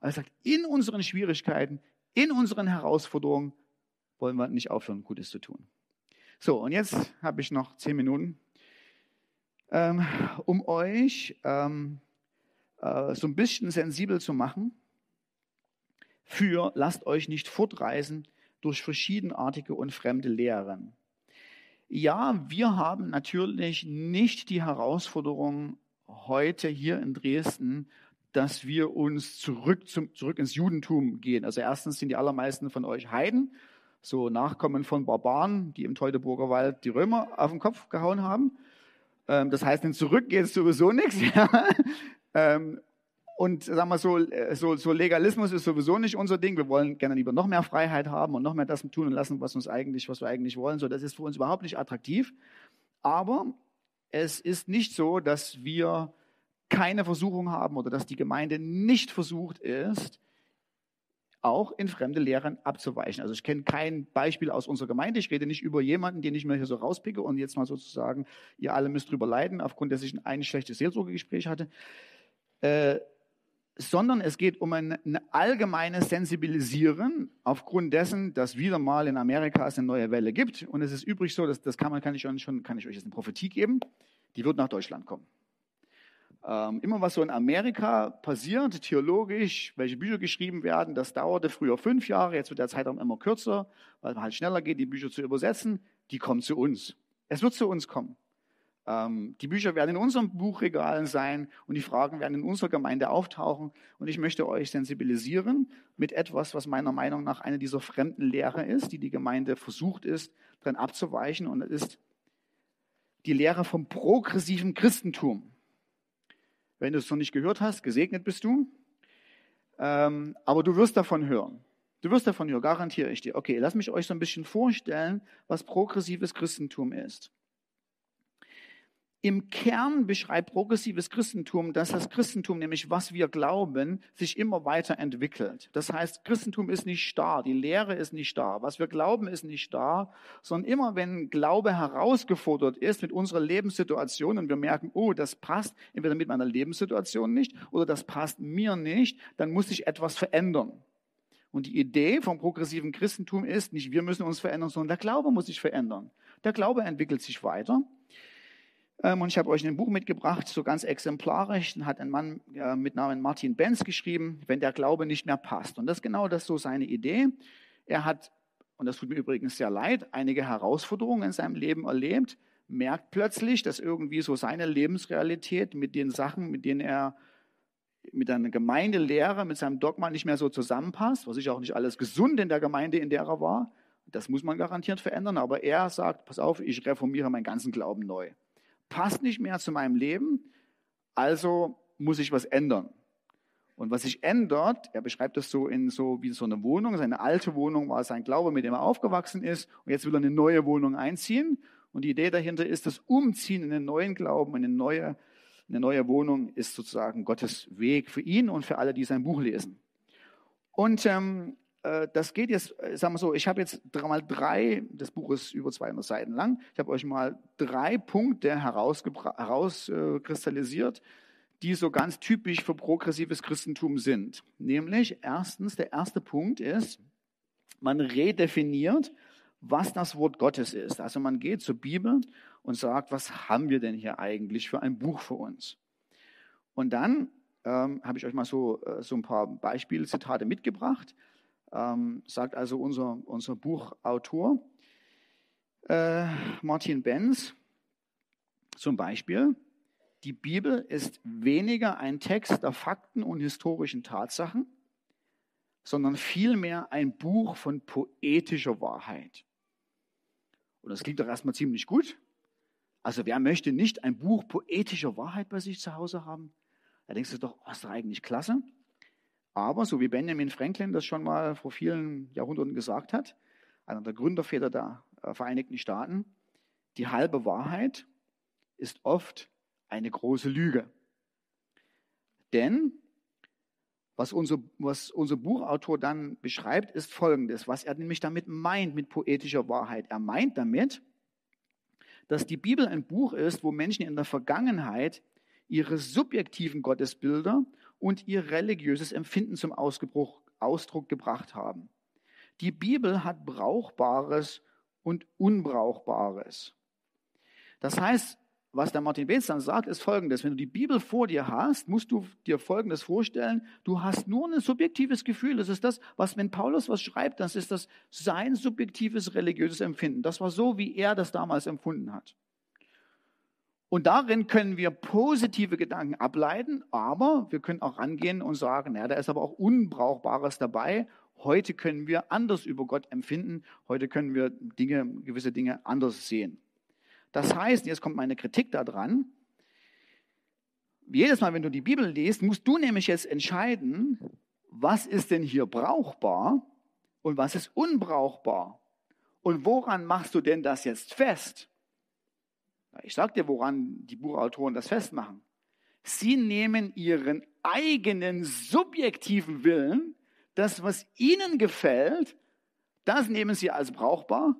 er sagt, in unseren Schwierigkeiten, in unseren Herausforderungen wollen wir nicht aufhören, Gutes zu tun. So, und jetzt habe ich noch zehn Minuten, ähm, um euch ähm, äh, so ein bisschen sensibel zu machen für lasst euch nicht fortreisen durch verschiedenartige und fremde Lehren. Ja, wir haben natürlich nicht die Herausforderung heute hier in Dresden dass wir uns zurück, zum, zurück ins Judentum gehen. Also erstens sind die allermeisten von euch Heiden, so Nachkommen von Barbaren, die im Teutoburger Wald die Römer auf den Kopf gehauen haben. Ähm, das heißt, denn zurück geht es sowieso nichts. Ja. Ähm, und sagen wir so, äh, so, so Legalismus ist sowieso nicht unser Ding. Wir wollen gerne lieber noch mehr Freiheit haben und noch mehr das tun und lassen, was uns eigentlich, was wir eigentlich wollen. So, das ist für uns überhaupt nicht attraktiv. Aber es ist nicht so, dass wir keine Versuchung haben oder dass die Gemeinde nicht versucht ist, auch in fremde Lehren abzuweichen. Also ich kenne kein Beispiel aus unserer Gemeinde. Ich rede nicht über jemanden, den ich mir hier so rauspicke und jetzt mal sozusagen, ihr alle müsst drüber leiden, aufgrund dass ich ein schlechtes Seelsorgegespräch hatte. Äh, sondern es geht um ein, ein allgemeines Sensibilisieren aufgrund dessen, dass wieder mal in Amerika es eine neue Welle gibt. Und es ist übrig so, dass, das kann, man, kann, ich schon, kann ich euch jetzt eine Prophetie geben, die wird nach Deutschland kommen. Ähm, immer was so in Amerika passiert, theologisch, welche Bücher geschrieben werden, das dauerte früher fünf Jahre, jetzt wird der Zeitraum immer kürzer, weil es halt schneller geht, die Bücher zu übersetzen. Die kommen zu uns. Es wird zu uns kommen. Ähm, die Bücher werden in unseren Buchregalen sein und die Fragen werden in unserer Gemeinde auftauchen. Und ich möchte euch sensibilisieren mit etwas, was meiner Meinung nach eine dieser fremden Lehre ist, die die Gemeinde versucht ist, dran abzuweichen. Und das ist die Lehre vom progressiven Christentum. Wenn du es noch nicht gehört hast, gesegnet bist du. Ähm, aber du wirst davon hören. Du wirst davon hören, garantiere ich dir. Okay, lass mich euch so ein bisschen vorstellen, was progressives Christentum ist. Im Kern beschreibt progressives Christentum, dass das Christentum, nämlich was wir glauben, sich immer weiter entwickelt. Das heißt, Christentum ist nicht starr, die Lehre ist nicht starr, was wir glauben ist nicht starr, sondern immer wenn Glaube herausgefordert ist mit unserer Lebenssituation und wir merken, oh, das passt entweder mit meiner Lebenssituation nicht oder das passt mir nicht, dann muss sich etwas verändern. Und die Idee vom progressiven Christentum ist nicht, wir müssen uns verändern, sondern der Glaube muss sich verändern. Der Glaube entwickelt sich weiter. Ähm, und ich habe euch ein Buch mitgebracht, so ganz exemplarisch, hat ein Mann mit Namen Martin Benz geschrieben, wenn der Glaube nicht mehr passt. Und das ist genau das so seine Idee. Er hat und das tut mir übrigens sehr leid, einige Herausforderungen in seinem Leben erlebt, merkt plötzlich, dass irgendwie so seine Lebensrealität mit den Sachen, mit denen er mit einer Gemeindelehre, mit seinem Dogma nicht mehr so zusammenpasst, was ich auch nicht alles gesund in der Gemeinde, in der er war. Das muss man garantiert verändern, aber er sagt, pass auf, ich reformiere meinen ganzen Glauben neu. Passt nicht mehr zu meinem Leben, also muss ich was ändern. Und was sich ändert, er beschreibt das so in so wie so eine Wohnung, seine alte Wohnung war sein Glaube, mit dem er aufgewachsen ist, und jetzt will er eine neue Wohnung einziehen. Und die Idee dahinter ist, das Umziehen in den neuen Glauben, in eine neue, eine neue Wohnung ist sozusagen Gottes Weg für ihn und für alle, die sein Buch lesen. Und ähm, äh, das geht jetzt, äh, sagen wir so, ich habe jetzt mal drei, das Buch ist über 200 Seiten lang, ich habe euch mal drei Punkte herauskristallisiert, die so ganz typisch für progressives Christentum sind. Nämlich, erstens, der erste Punkt ist, man redefiniert, was das Wort Gottes ist. Also man geht zur Bibel und sagt, was haben wir denn hier eigentlich für ein Buch für uns? Und dann ähm, habe ich euch mal so, äh, so ein paar Beispielzitate mitgebracht. Ähm, sagt also unser, unser Buchautor äh, Martin Benz zum Beispiel, die Bibel ist weniger ein Text der Fakten und historischen Tatsachen, sondern vielmehr ein Buch von poetischer Wahrheit. Und das klingt doch erstmal ziemlich gut. Also wer möchte nicht ein Buch poetischer Wahrheit bei sich zu Hause haben? Da denkst du doch, oh, ist doch eigentlich klasse. Aber so wie Benjamin Franklin das schon mal vor vielen Jahrhunderten gesagt hat, einer der Gründerväter der äh, Vereinigten Staaten, die halbe Wahrheit ist oft eine große Lüge. Denn was unser, was unser Buchautor dann beschreibt, ist Folgendes, was er nämlich damit meint mit poetischer Wahrheit. Er meint damit, dass die Bibel ein Buch ist, wo Menschen in der Vergangenheit ihre subjektiven Gottesbilder und ihr religiöses Empfinden zum Ausdruck gebracht haben. Die Bibel hat Brauchbares und Unbrauchbares. Das heißt, was der Martin Betz dann sagt, ist folgendes. Wenn du die Bibel vor dir hast, musst du dir folgendes vorstellen. Du hast nur ein subjektives Gefühl. Das ist das, was, wenn Paulus was schreibt, das ist das sein subjektives religiöses Empfinden. Das war so, wie er das damals empfunden hat. Und darin können wir positive Gedanken ableiten, aber wir können auch rangehen und sagen, ja, da ist aber auch Unbrauchbares dabei. Heute können wir anders über Gott empfinden. Heute können wir Dinge, gewisse Dinge anders sehen. Das heißt, jetzt kommt meine Kritik daran. Jedes Mal, wenn du die Bibel liest, musst du nämlich jetzt entscheiden, was ist denn hier brauchbar und was ist unbrauchbar. Und woran machst du denn das jetzt fest? Ich sage dir, woran die Buchautoren das festmachen. Sie nehmen ihren eigenen subjektiven Willen, das, was ihnen gefällt, das nehmen sie als brauchbar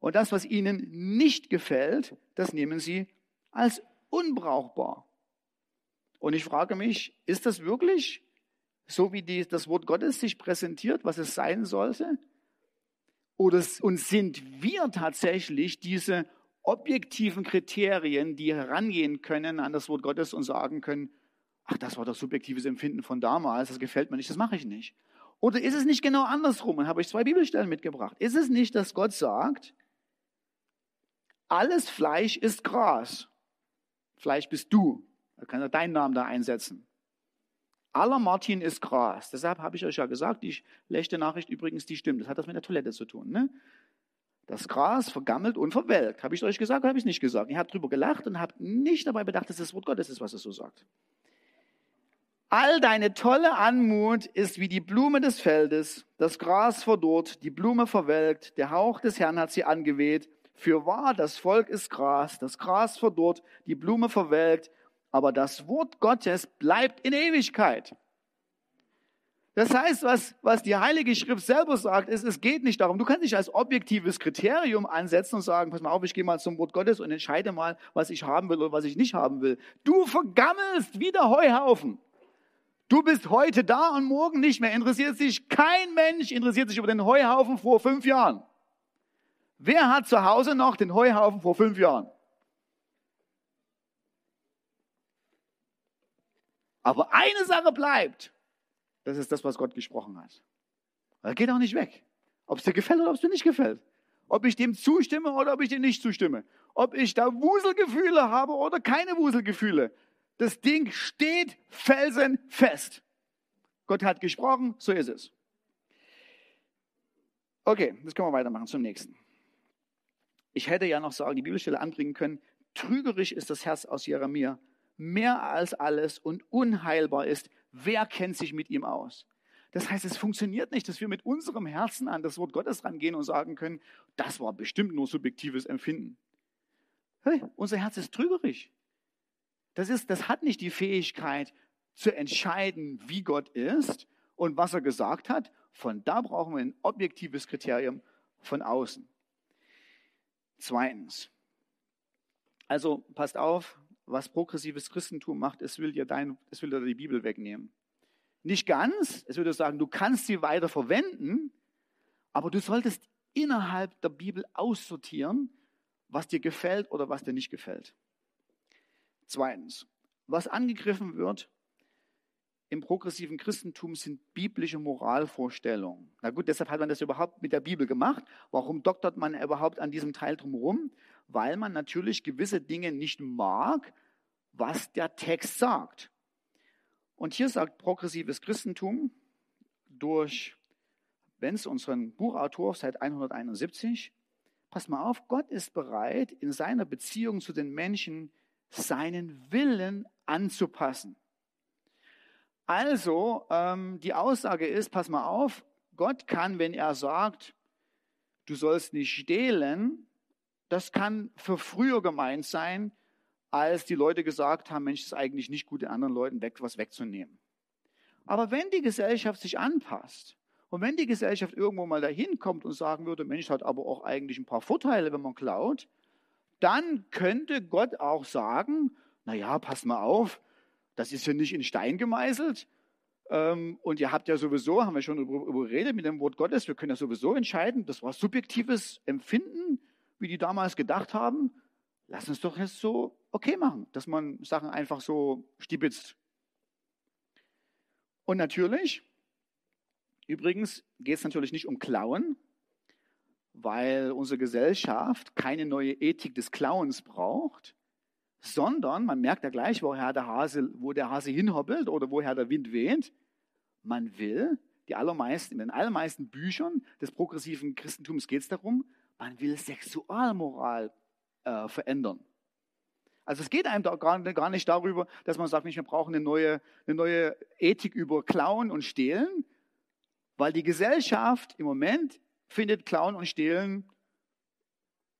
und das, was ihnen nicht gefällt, das nehmen sie als unbrauchbar. Und ich frage mich, ist das wirklich so, wie die, das Wort Gottes sich präsentiert, was es sein sollte? Oder und sind wir tatsächlich diese objektiven Kriterien, die herangehen können an das Wort Gottes und sagen können, ach, das war das subjektives Empfinden von damals, das gefällt mir nicht, das mache ich nicht. Oder ist es nicht genau andersrum? Und habe ich zwei Bibelstellen mitgebracht. Ist es nicht, dass Gott sagt, alles Fleisch ist Gras. Fleisch bist du. Da kann er deinen Namen da einsetzen. Aller Martin ist Gras. Deshalb habe ich euch ja gesagt, die schlechte Nachricht übrigens, die stimmt. Das hat das mit der Toilette zu tun. Ne? Das Gras vergammelt und verwelkt. Habe ich euch gesagt oder habe ich nicht gesagt? Ihr habt drüber gelacht und habt nicht dabei bedacht, dass das Wort Gottes ist, was es so sagt. All deine tolle Anmut ist wie die Blume des Feldes. Das Gras verdorrt, die Blume verwelkt, der Hauch des Herrn hat sie angeweht. Für wahr, das Volk ist Gras, das Gras verdorrt, die Blume verwelkt, aber das Wort Gottes bleibt in Ewigkeit. Das heißt, was, was die Heilige Schrift selber sagt, ist, es geht nicht darum, du kannst nicht als objektives Kriterium ansetzen und sagen, pass mal auf, ich gehe mal zum Wort Gottes und entscheide mal, was ich haben will oder was ich nicht haben will. Du vergammelst wie der Heuhaufen. Du bist heute da und morgen nicht mehr. Interessiert sich kein Mensch, interessiert sich über den Heuhaufen vor fünf Jahren. Wer hat zu Hause noch den Heuhaufen vor fünf Jahren? Aber eine Sache bleibt. Das ist das, was Gott gesprochen hat. Er geht auch nicht weg. Ob es dir gefällt oder ob es dir nicht gefällt. Ob ich dem zustimme oder ob ich dem nicht zustimme. Ob ich da Wuselgefühle habe oder keine Wuselgefühle. Das Ding steht felsenfest. Gott hat gesprochen, so ist es. Okay, jetzt können wir weitermachen zum nächsten. Ich hätte ja noch sagen, die Bibelstelle anbringen können, trügerisch ist das Herz aus Jeremia, mehr als alles und unheilbar ist. Wer kennt sich mit ihm aus? Das heißt, es funktioniert nicht, dass wir mit unserem Herzen an das Wort Gottes rangehen und sagen können, das war bestimmt nur subjektives Empfinden. Hey, unser Herz ist trügerisch. Das, ist, das hat nicht die Fähigkeit zu entscheiden, wie Gott ist und was er gesagt hat. Von da brauchen wir ein objektives Kriterium von außen. Zweitens, also passt auf, was progressives Christentum macht, es will dir, dein, es will dir die Bibel wegnehmen. Nicht ganz, es würde sagen, du kannst sie weiter verwenden, aber du solltest innerhalb der Bibel aussortieren, was dir gefällt oder was dir nicht gefällt. Zweitens, was angegriffen wird im progressiven Christentum sind biblische Moralvorstellungen. Na gut, deshalb hat man das überhaupt mit der Bibel gemacht. Warum doktert man überhaupt an diesem Teil drumherum? Weil man natürlich gewisse Dinge nicht mag, was der Text sagt. Und hier sagt progressives Christentum durch Benz, unseren Buchautor seit 171, pass mal auf, Gott ist bereit, in seiner Beziehung zu den Menschen seinen Willen anzupassen. Also, ähm, die Aussage ist, pass mal auf, Gott kann, wenn er sagt, du sollst nicht stehlen, das kann für früher gemeint sein, als die Leute gesagt haben, Mensch, es ist eigentlich nicht gut, den anderen Leuten weg, was wegzunehmen. Aber wenn die Gesellschaft sich anpasst und wenn die Gesellschaft irgendwo mal dahin kommt und sagen würde, Mensch, hat aber auch eigentlich ein paar Vorteile, wenn man klaut, dann könnte Gott auch sagen, na ja, pass mal auf, das ist ja nicht in Stein gemeißelt. Ähm, und ihr habt ja sowieso, haben wir schon darüber geredet mit dem Wort Gottes, wir können ja sowieso entscheiden, das war subjektives Empfinden, wie die damals gedacht haben. Lass uns doch jetzt so okay machen, dass man Sachen einfach so stibitzt. Und natürlich, übrigens geht es natürlich nicht um Klauen, weil unsere Gesellschaft keine neue Ethik des Klauens braucht, sondern man merkt ja gleich, woher der Hase, wo der Hase hinhoppelt oder woher der Wind weht. Man will, die allermeisten, in den allermeisten Büchern des progressiven Christentums geht es darum, man will Sexualmoral äh, verändern. Also es geht einem da gar, gar nicht darüber, dass man sagt, wir brauchen eine neue, eine neue Ethik über Klauen und Stehlen, weil die Gesellschaft im Moment findet Klauen und Stehlen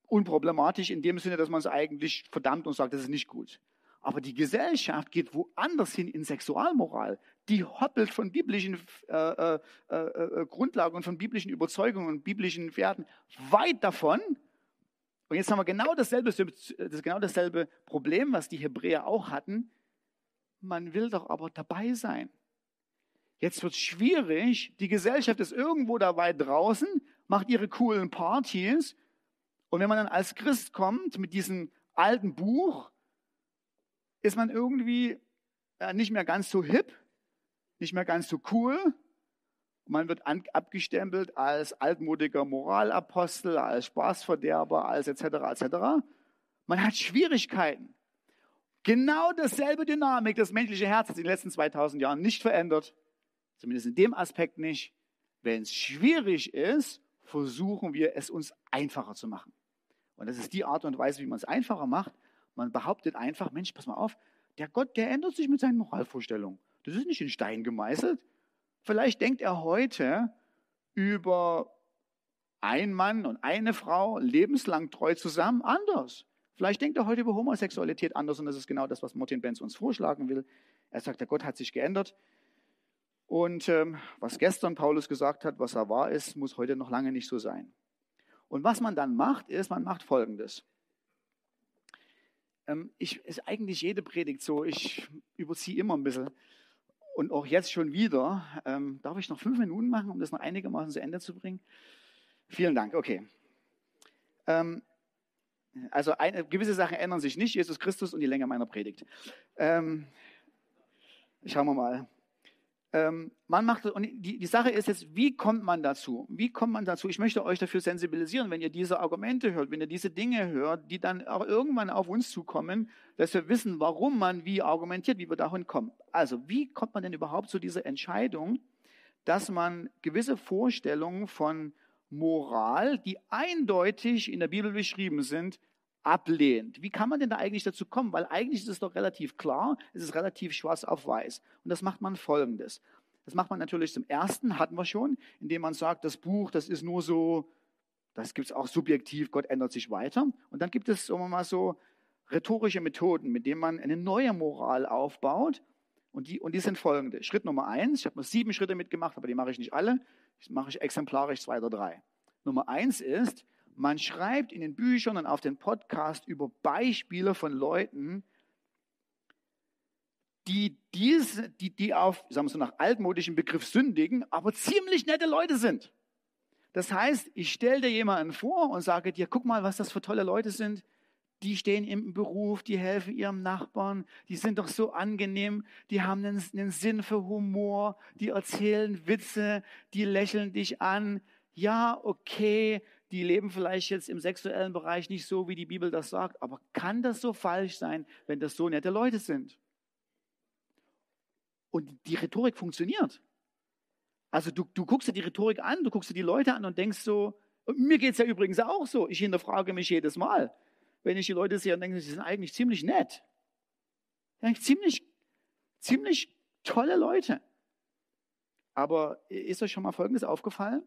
unproblematisch in dem Sinne, dass man es eigentlich verdammt und sagt, das ist nicht gut. Aber die Gesellschaft geht woanders hin in Sexualmoral. Die hoppelt von biblischen äh, äh, äh, äh, Grundlagen und von biblischen Überzeugungen und biblischen Werten weit davon. Und jetzt haben wir genau dasselbe, das genau dasselbe Problem, was die Hebräer auch hatten. Man will doch aber dabei sein. Jetzt wird es schwierig. Die Gesellschaft ist irgendwo da weit draußen, macht ihre coolen Partys. Und wenn man dann als Christ kommt mit diesem alten Buch, ist man irgendwie äh, nicht mehr ganz so hip, nicht mehr ganz so cool. Man wird abgestempelt als altmodiger Moralapostel, als Spaßverderber, als etc. etc. Man hat Schwierigkeiten. Genau dasselbe Dynamik, das menschliche Herz hat sich in den letzten 2000 Jahren nicht verändert. Zumindest in dem Aspekt nicht. Wenn es schwierig ist, versuchen wir es uns einfacher zu machen. Und das ist die Art und Weise, wie man es einfacher macht. Man behauptet einfach, Mensch, pass mal auf, der Gott, der ändert sich mit seinen Moralvorstellungen. Das ist nicht in Stein gemeißelt. Vielleicht denkt er heute über ein Mann und eine Frau lebenslang treu zusammen anders. Vielleicht denkt er heute über Homosexualität anders und das ist genau das, was Martin Benz uns vorschlagen will. Er sagt, der Gott hat sich geändert. Und ähm, was gestern Paulus gesagt hat, was er wahr ist, muss heute noch lange nicht so sein. Und was man dann macht, ist, man macht Folgendes. Ähm, ich, ist eigentlich jede Predigt so, ich überziehe immer ein bisschen. Und auch jetzt schon wieder. Ähm, darf ich noch fünf Minuten machen, um das noch einigermaßen zu Ende zu bringen? Vielen Dank, okay. Ähm, also eine, gewisse Sachen ändern sich nicht, Jesus Christus und die Länge meiner Predigt. Ähm, schauen wir mal. Ähm, man macht und die, die Sache ist jetzt, wie kommt man dazu? Wie kommt man dazu? Ich möchte euch dafür sensibilisieren, wenn ihr diese Argumente hört, wenn ihr diese Dinge hört, die dann auch irgendwann auf uns zukommen, dass wir wissen, warum man wie argumentiert, wie wir dahin kommen. Also, wie kommt man denn überhaupt zu dieser Entscheidung, dass man gewisse Vorstellungen von Moral, die eindeutig in der Bibel beschrieben sind, ablehnt. Wie kann man denn da eigentlich dazu kommen? Weil eigentlich ist es doch relativ klar, es ist relativ schwarz auf weiß. Und das macht man folgendes. Das macht man natürlich zum ersten, hatten wir schon, indem man sagt, das Buch, das ist nur so, das gibt es auch subjektiv, Gott ändert sich weiter. Und dann gibt es, sagen wir mal so, rhetorische Methoden, mit denen man eine neue Moral aufbaut. Und die, und die sind folgende. Schritt Nummer eins, ich habe nur sieben Schritte mitgemacht, aber die mache ich nicht alle. Das mache ich exemplarisch zwei oder drei. Nummer eins ist, man schreibt in den Büchern und auf den Podcast über Beispiele von Leuten, die, diese, die, die auf, sagen wir so nach altmodischem Begriff sündigen, aber ziemlich nette Leute sind. Das heißt, ich stelle dir jemanden vor und sage dir, guck mal, was das für tolle Leute sind. Die stehen im Beruf, die helfen ihrem Nachbarn, die sind doch so angenehm, die haben einen, einen Sinn für Humor, die erzählen Witze, die lächeln dich an. Ja, okay, die leben vielleicht jetzt im sexuellen Bereich nicht so, wie die Bibel das sagt, aber kann das so falsch sein, wenn das so nette Leute sind? Und die Rhetorik funktioniert. Also du, du guckst dir die Rhetorik an, du guckst dir die Leute an und denkst so, und mir geht es ja übrigens auch so, ich hinterfrage mich jedes Mal, wenn ich die Leute sehe und denke, sie sind eigentlich ziemlich nett. Eigentlich ziemlich, ziemlich tolle Leute. Aber ist euch schon mal Folgendes aufgefallen?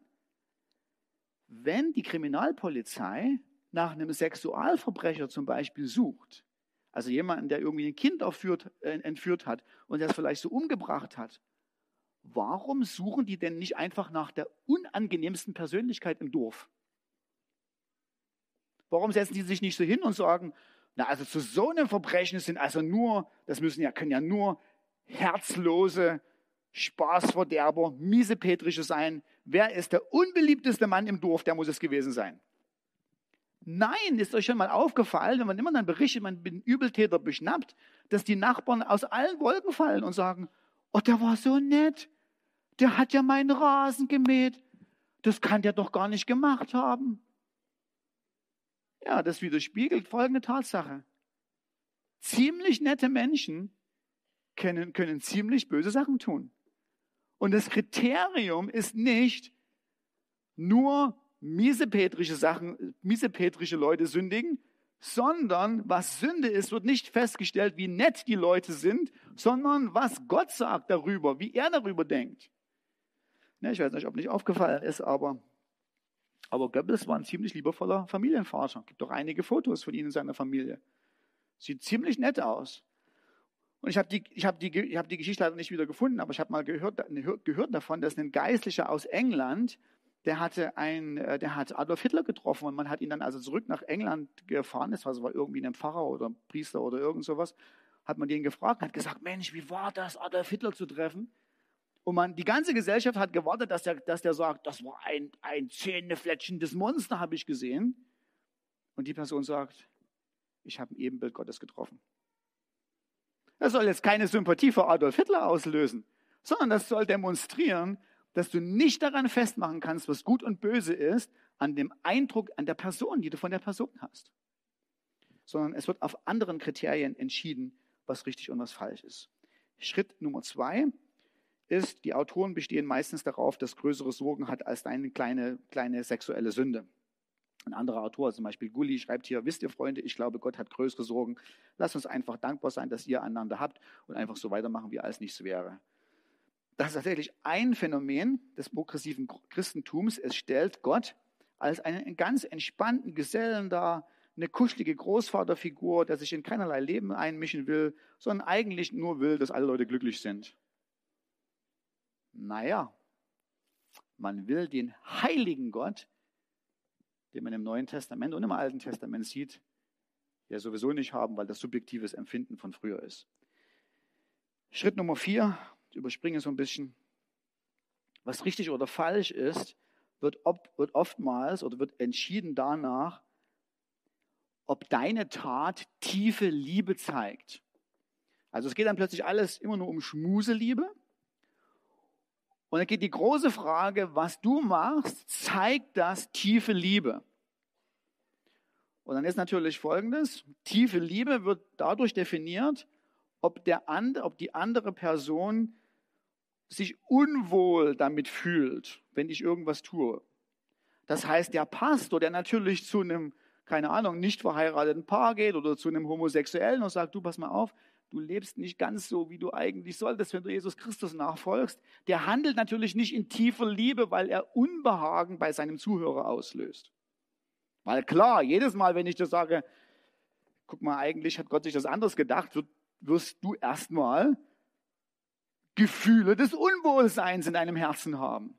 Wenn die Kriminalpolizei nach einem Sexualverbrecher zum Beispiel sucht, also jemanden, der irgendwie ein Kind aufführt, äh, entführt hat und das vielleicht so umgebracht hat, warum suchen die denn nicht einfach nach der unangenehmsten Persönlichkeit im Dorf? Warum setzen die sich nicht so hin und sagen, na, also zu so einem Verbrechen sind also nur, das müssen ja, können ja nur herzlose, Spaßverderber, miesepetrische sein, wer ist der unbeliebteste Mann im Dorf, der muss es gewesen sein. Nein, ist euch schon mal aufgefallen, wenn man immer dann berichtet, man bin Übeltäter beschnappt, dass die Nachbarn aus allen Wolken fallen und sagen, oh, der war so nett, der hat ja meinen Rasen gemäht, das kann der doch gar nicht gemacht haben. Ja, das widerspiegelt folgende Tatsache. Ziemlich nette Menschen können, können ziemlich böse Sachen tun. Und das Kriterium ist nicht nur miesepetrische Sachen, miesepetrische Leute sündigen, sondern was Sünde ist, wird nicht festgestellt, wie nett die Leute sind, sondern was Gott sagt darüber, wie er darüber denkt. Ja, ich weiß nicht, ob nicht aufgefallen ist, aber, aber Goebbels war ein ziemlich liebevoller Familienvater. Es gibt auch einige Fotos von ihm und seiner Familie. Sieht ziemlich nett aus. Und ich habe die, hab die, hab die Geschichte leider nicht wieder gefunden, aber ich habe mal gehört, gehört davon, dass ein Geistlicher aus England, der hatte ein, äh, der hat Adolf Hitler getroffen und man hat ihn dann also zurück nach England gefahren. Das war, war irgendwie ein Pfarrer oder ein Priester oder irgend sowas. Hat man den gefragt, hat gesagt, Mensch, wie war das, Adolf Hitler zu treffen? Und man, die ganze Gesellschaft hat gewartet, dass der, dass der sagt, das war ein, ein zähnefletschendes Monster, habe ich gesehen. Und die Person sagt, ich habe ein Ebenbild Gottes getroffen. Das soll jetzt keine Sympathie für Adolf Hitler auslösen, sondern das soll demonstrieren, dass du nicht daran festmachen kannst, was gut und böse ist, an dem Eindruck, an der Person, die du von der Person hast. Sondern es wird auf anderen Kriterien entschieden, was richtig und was falsch ist. Schritt Nummer zwei ist, die Autoren bestehen meistens darauf, dass größere Sorgen hat als deine kleine, kleine sexuelle Sünde. Ein anderer Autor, zum Beispiel Gulli, schreibt hier, wisst ihr Freunde, ich glaube, Gott hat größere Sorgen. Lasst uns einfach dankbar sein, dass ihr einander habt und einfach so weitermachen, wie alles nichts wäre. Das ist tatsächlich ein Phänomen des progressiven Christentums. Es stellt Gott als einen ganz entspannten Gesellen dar, eine kuschelige Großvaterfigur, der sich in keinerlei Leben einmischen will, sondern eigentlich nur will, dass alle Leute glücklich sind. Naja, man will den heiligen Gott den man im Neuen Testament und im Alten Testament sieht, ja sowieso nicht haben, weil das subjektives Empfinden von früher ist. Schritt Nummer vier, ich überspringe so ein bisschen. Was richtig oder falsch ist, wird, ob, wird oftmals oder wird entschieden danach, ob deine Tat tiefe Liebe zeigt. Also es geht dann plötzlich alles immer nur um Schmuseliebe Und dann geht die große Frage, was du machst, zeigt das tiefe Liebe. Und dann ist natürlich Folgendes, tiefe Liebe wird dadurch definiert, ob, der and, ob die andere Person sich unwohl damit fühlt, wenn ich irgendwas tue. Das heißt, der Pastor, der natürlich zu einem, keine Ahnung, nicht verheirateten Paar geht oder zu einem Homosexuellen und sagt, du pass mal auf, du lebst nicht ganz so, wie du eigentlich solltest, wenn du Jesus Christus nachfolgst, der handelt natürlich nicht in tiefer Liebe, weil er Unbehagen bei seinem Zuhörer auslöst. Weil klar, jedes Mal, wenn ich dir sage, guck mal, eigentlich hat Gott sich das anders gedacht, wirst du erstmal Gefühle des Unwohlseins in deinem Herzen haben.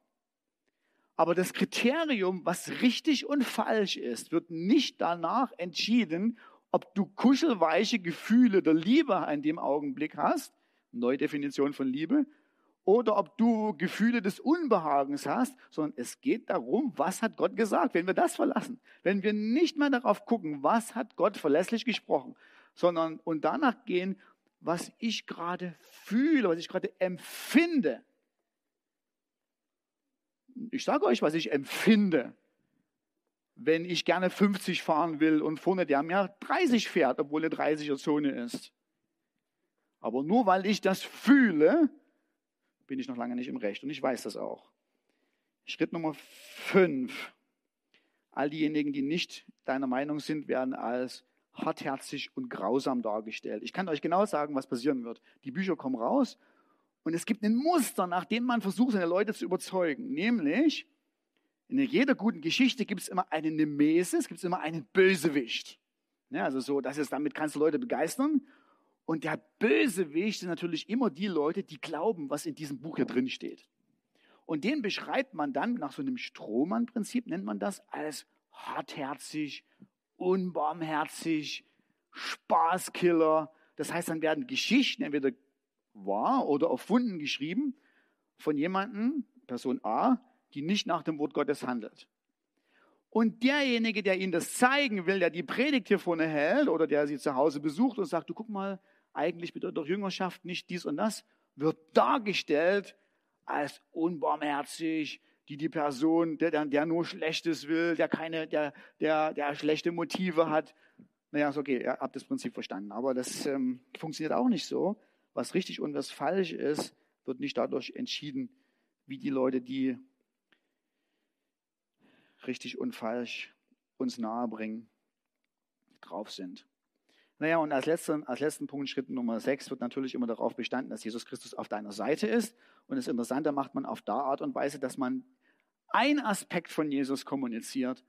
Aber das Kriterium, was richtig und falsch ist, wird nicht danach entschieden, ob du kuschelweiche Gefühle der Liebe in dem Augenblick hast, neue Definition von Liebe, oder ob du Gefühle des Unbehagens hast, sondern es geht darum, was hat Gott gesagt, wenn wir das verlassen. Wenn wir nicht mehr darauf gucken, was hat Gott verlässlich gesprochen, sondern und danach gehen, was ich gerade fühle, was ich gerade empfinde. Ich sage euch, was ich empfinde wenn ich gerne 50 fahren will und vorne der mir 30 fährt, obwohl eine 30er Zone ist. Aber nur weil ich das fühle, bin ich noch lange nicht im Recht und ich weiß das auch. Schritt Nummer 5. All diejenigen, die nicht deiner Meinung sind, werden als hartherzig und grausam dargestellt. Ich kann euch genau sagen, was passieren wird. Die Bücher kommen raus und es gibt ein Muster, nach dem man versucht, seine Leute zu überzeugen. Nämlich, in jeder guten Geschichte gibt es immer eine Nemesis, gibt es immer einen Bösewicht. Ja, also so, das ist, damit kannst du Leute begeistern. Und der Bösewicht sind natürlich immer die Leute, die glauben, was in diesem Buch hier drin steht. Und den beschreibt man dann nach so einem Strohmann-Prinzip, nennt man das als hartherzig, unbarmherzig, Spaßkiller. Das heißt, dann werden Geschichten entweder wahr oder erfunden geschrieben von jemandem, Person A, die nicht nach dem Wort Gottes handelt. Und derjenige, der ihnen das zeigen will, der die Predigt hier vorne hält oder der sie zu Hause besucht und sagt, du guck mal, eigentlich bedeutet doch Jüngerschaft nicht dies und das, wird dargestellt als unbarmherzig, die die Person, der, der nur Schlechtes will, der keine, der, der, der schlechte Motive hat. Naja, ist okay, ihr habt das Prinzip verstanden. Aber das ähm, funktioniert auch nicht so. Was richtig und was falsch ist, wird nicht dadurch entschieden, wie die Leute, die richtig und falsch uns nahebringen, drauf sind. Naja, und als letzten, als letzten Punkt, Schritt Nummer 6, wird natürlich immer darauf bestanden, dass Jesus Christus auf deiner Seite ist. Und das Interessante macht man auf der Art und Weise, dass man ein Aspekt von Jesus kommuniziert,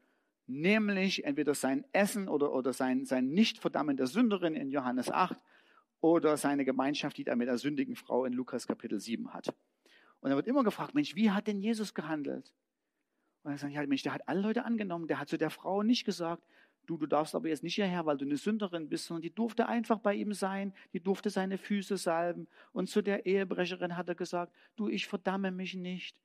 nämlich entweder sein Essen oder, oder sein, sein Nicht-Verdammen der Sünderin in Johannes 8 oder seine Gemeinschaft, die er mit der sündigen Frau in Lukas Kapitel 7 hat. Und er wird immer gefragt, Mensch, wie hat denn Jesus gehandelt? Und er sagt, ja, Mensch, der hat alle Leute angenommen. Der hat zu der Frau nicht gesagt, du, du darfst aber jetzt nicht hierher, weil du eine Sünderin bist, sondern die durfte einfach bei ihm sein. Die durfte seine Füße salben. Und zu der Ehebrecherin hat er gesagt, du, ich verdamme mich nicht.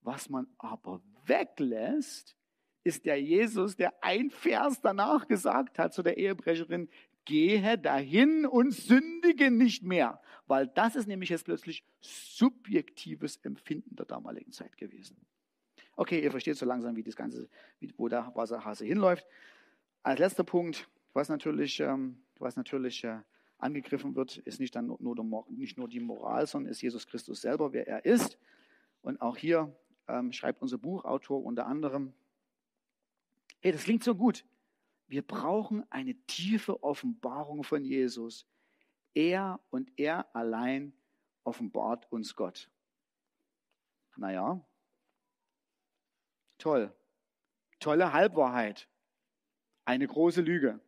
Was man aber weglässt, ist der Jesus, der ein Vers danach gesagt hat zu der Ehebrecherin, gehe dahin und sündige nicht mehr. Weil das ist nämlich jetzt plötzlich subjektives Empfinden der damaligen Zeit gewesen. Okay, ihr versteht so langsam, wie das Ganze, wie, wo der Wasserhase hinläuft. Als letzter Punkt, was natürlich, ähm, was natürlich äh, angegriffen wird, ist nicht, dann nur, der, nicht nur die Moral, sondern ist Jesus Christus selber, wer er ist. Und auch hier ähm, schreibt unser Buchautor unter anderem, hey, das klingt so gut. Wir brauchen eine tiefe Offenbarung von Jesus. Er und er allein offenbart uns Gott. Naja, Toll. Tolle Halbwahrheit. Eine große Lüge.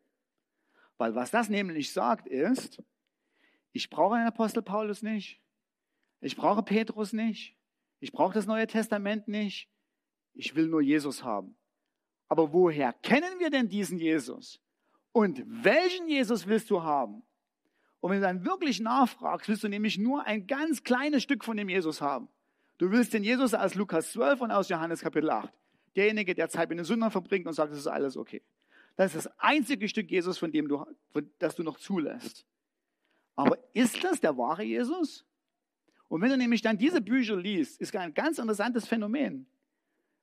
Weil was das nämlich sagt ist, ich brauche einen Apostel Paulus nicht. Ich brauche Petrus nicht. Ich brauche das Neue Testament nicht. Ich will nur Jesus haben. Aber woher kennen wir denn diesen Jesus? Und welchen Jesus willst du haben? Und wenn du dann wirklich nachfragst, willst du nämlich nur ein ganz kleines Stück von dem Jesus haben. Du willst den Jesus aus Lukas 12 und aus Johannes Kapitel 8. Derjenige, der Zeit mit den Sündern verbringt und sagt, es ist alles okay. Das ist das einzige Stück Jesus, von dem du, von, das du noch zulässt. Aber ist das der wahre Jesus? Und wenn du nämlich dann diese Bücher liest, ist ein ganz interessantes Phänomen.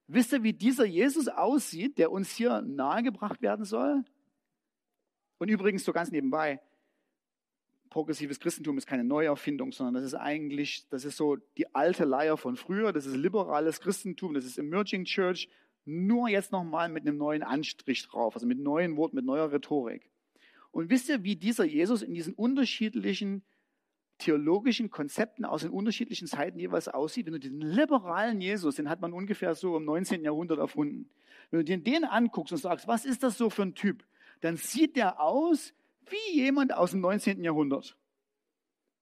Wisst ihr, wie dieser Jesus aussieht, der uns hier nahegebracht werden soll? Und übrigens, so ganz nebenbei, progressives Christentum ist keine Neuerfindung, sondern das ist eigentlich, das ist so die alte Leier von früher, das ist liberales Christentum, das ist Emerging Church, nur jetzt nochmal mit einem neuen Anstrich drauf, also mit neuen Worten, mit neuer Rhetorik. Und wisst ihr, wie dieser Jesus in diesen unterschiedlichen theologischen Konzepten aus den unterschiedlichen Zeiten jeweils aussieht? Wenn du den liberalen Jesus, den hat man ungefähr so im 19. Jahrhundert erfunden, wenn du dir den anguckst und sagst, was ist das so für ein Typ, dann sieht der aus wie jemand aus dem 19. Jahrhundert.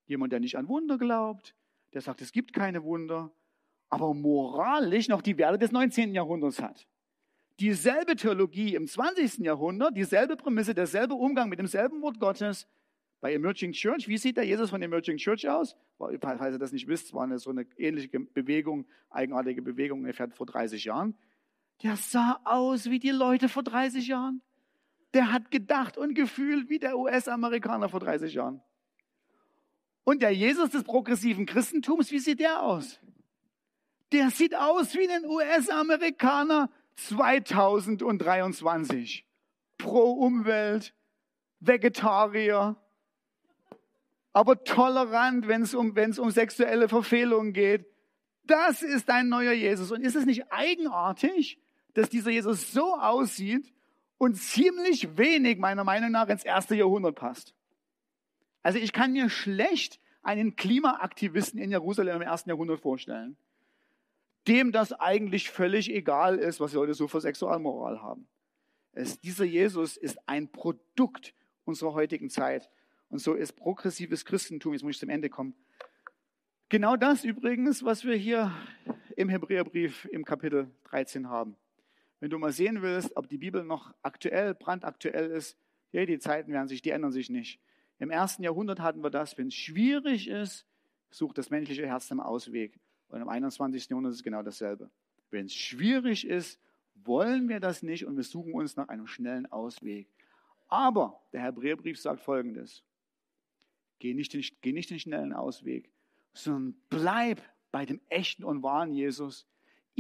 Jemand, der nicht an Wunder glaubt, der sagt, es gibt keine Wunder, aber moralisch noch die Werte des 19. Jahrhunderts hat. Dieselbe Theologie im 20. Jahrhundert, dieselbe Prämisse, derselbe Umgang mit demselben Wort Gottes. Bei Emerging Church, wie sieht der Jesus von Emerging Church aus? Falls ihr das nicht wisst, war eine, so eine ähnliche Bewegung, eigenartige Bewegung ungefähr vor 30 Jahren. Der sah aus wie die Leute vor 30 Jahren. Der hat gedacht und gefühlt wie der US-Amerikaner vor 30 Jahren. Und der Jesus des progressiven Christentums, wie sieht der aus? Der sieht aus wie ein US-Amerikaner 2023. Pro Umwelt, Vegetarier, aber tolerant, wenn es um, um sexuelle Verfehlungen geht. Das ist ein neuer Jesus. Und ist es nicht eigenartig, dass dieser Jesus so aussieht und ziemlich wenig, meiner Meinung nach, ins erste Jahrhundert passt? Also ich kann mir schlecht einen Klimaaktivisten in Jerusalem im ersten Jahrhundert vorstellen dem das eigentlich völlig egal ist, was wir heute so für Sexualmoral haben. Es, dieser Jesus ist ein Produkt unserer heutigen Zeit. Und so ist progressives Christentum, jetzt muss ich zum Ende kommen. Genau das übrigens, was wir hier im Hebräerbrief im Kapitel 13 haben. Wenn du mal sehen willst, ob die Bibel noch aktuell, brandaktuell ist, ja, die Zeiten werden sich, die ändern sich nicht. Im ersten Jahrhundert hatten wir das, wenn es schwierig ist, sucht das menschliche Herz den Ausweg. Und im 21. Jahrhundert ist es genau dasselbe. Wenn es schwierig ist, wollen wir das nicht und wir suchen uns nach einem schnellen Ausweg. Aber der Hebräerbrief sagt folgendes. Geh nicht, den, geh nicht den schnellen Ausweg, sondern bleib bei dem echten und wahren Jesus.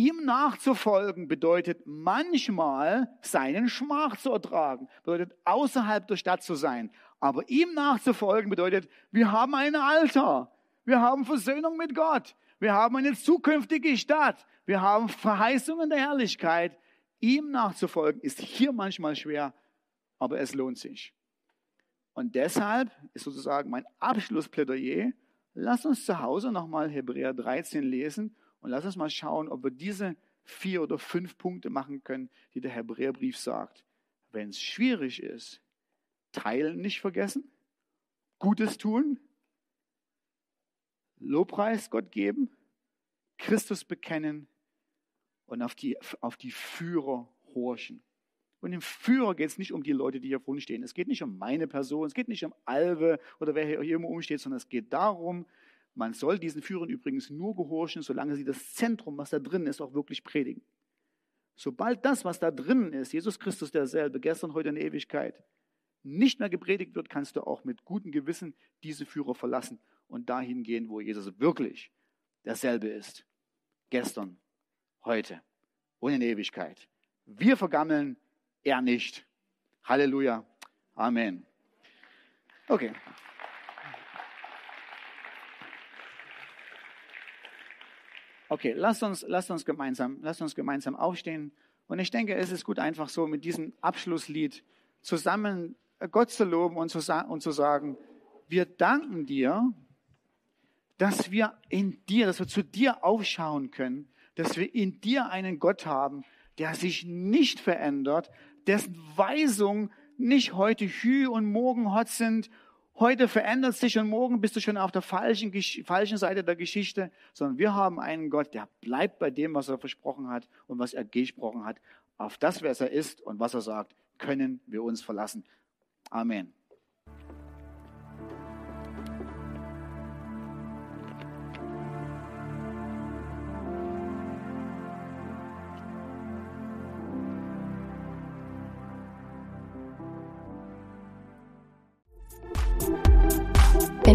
Ihm nachzufolgen bedeutet manchmal seinen Schmach zu ertragen, bedeutet außerhalb der Stadt zu sein. Aber ihm nachzufolgen bedeutet, wir haben ein Alter, wir haben Versöhnung mit Gott, wir haben eine zukünftige Stadt. Wir haben Verheißungen der Herrlichkeit. Ihm nachzufolgen ist hier manchmal schwer, aber es lohnt sich. Und deshalb ist sozusagen mein Abschlussplädoyer, lass uns zu Hause nochmal Hebräer 13 lesen und lass uns mal schauen, ob wir diese vier oder fünf Punkte machen können, die der Hebräerbrief sagt. Wenn es schwierig ist, teilen nicht vergessen, Gutes tun, Lobpreis Gott geben, Christus bekennen und auf die, auf die Führer horchen. Und im Führer geht es nicht um die Leute, die hier vorne stehen. Es geht nicht um meine Person, es geht nicht um Alve oder wer hier immer umsteht, sondern es geht darum, man soll diesen Führern übrigens nur gehorchen, solange sie das Zentrum, was da drin ist, auch wirklich predigen. Sobald das, was da drin ist, Jesus Christus derselbe, gestern, heute in Ewigkeit, nicht mehr gepredigt wird, kannst du auch mit gutem Gewissen diese Führer verlassen und dahin gehen, wo Jesus wirklich derselbe ist. Gestern, heute und in Ewigkeit. Wir vergammeln, er nicht. Halleluja. Amen. Okay. Okay, lasst uns, lasst uns gemeinsam, lasst uns gemeinsam aufstehen. Und ich denke, es ist gut, einfach so mit diesem Abschlusslied zusammen Gott zu loben und zu, und zu sagen, wir danken dir, dass wir in dir, dass wir zu dir aufschauen können, dass wir in dir einen Gott haben, der sich nicht verändert, dessen Weisungen nicht heute Hü und morgen Hot sind. Heute verändert sich und morgen bist du schon auf der falschen, falschen Seite der Geschichte, sondern wir haben einen Gott, der bleibt bei dem, was er versprochen hat und was er gesprochen hat. Auf das, was er ist und was er sagt, können wir uns verlassen. Amen.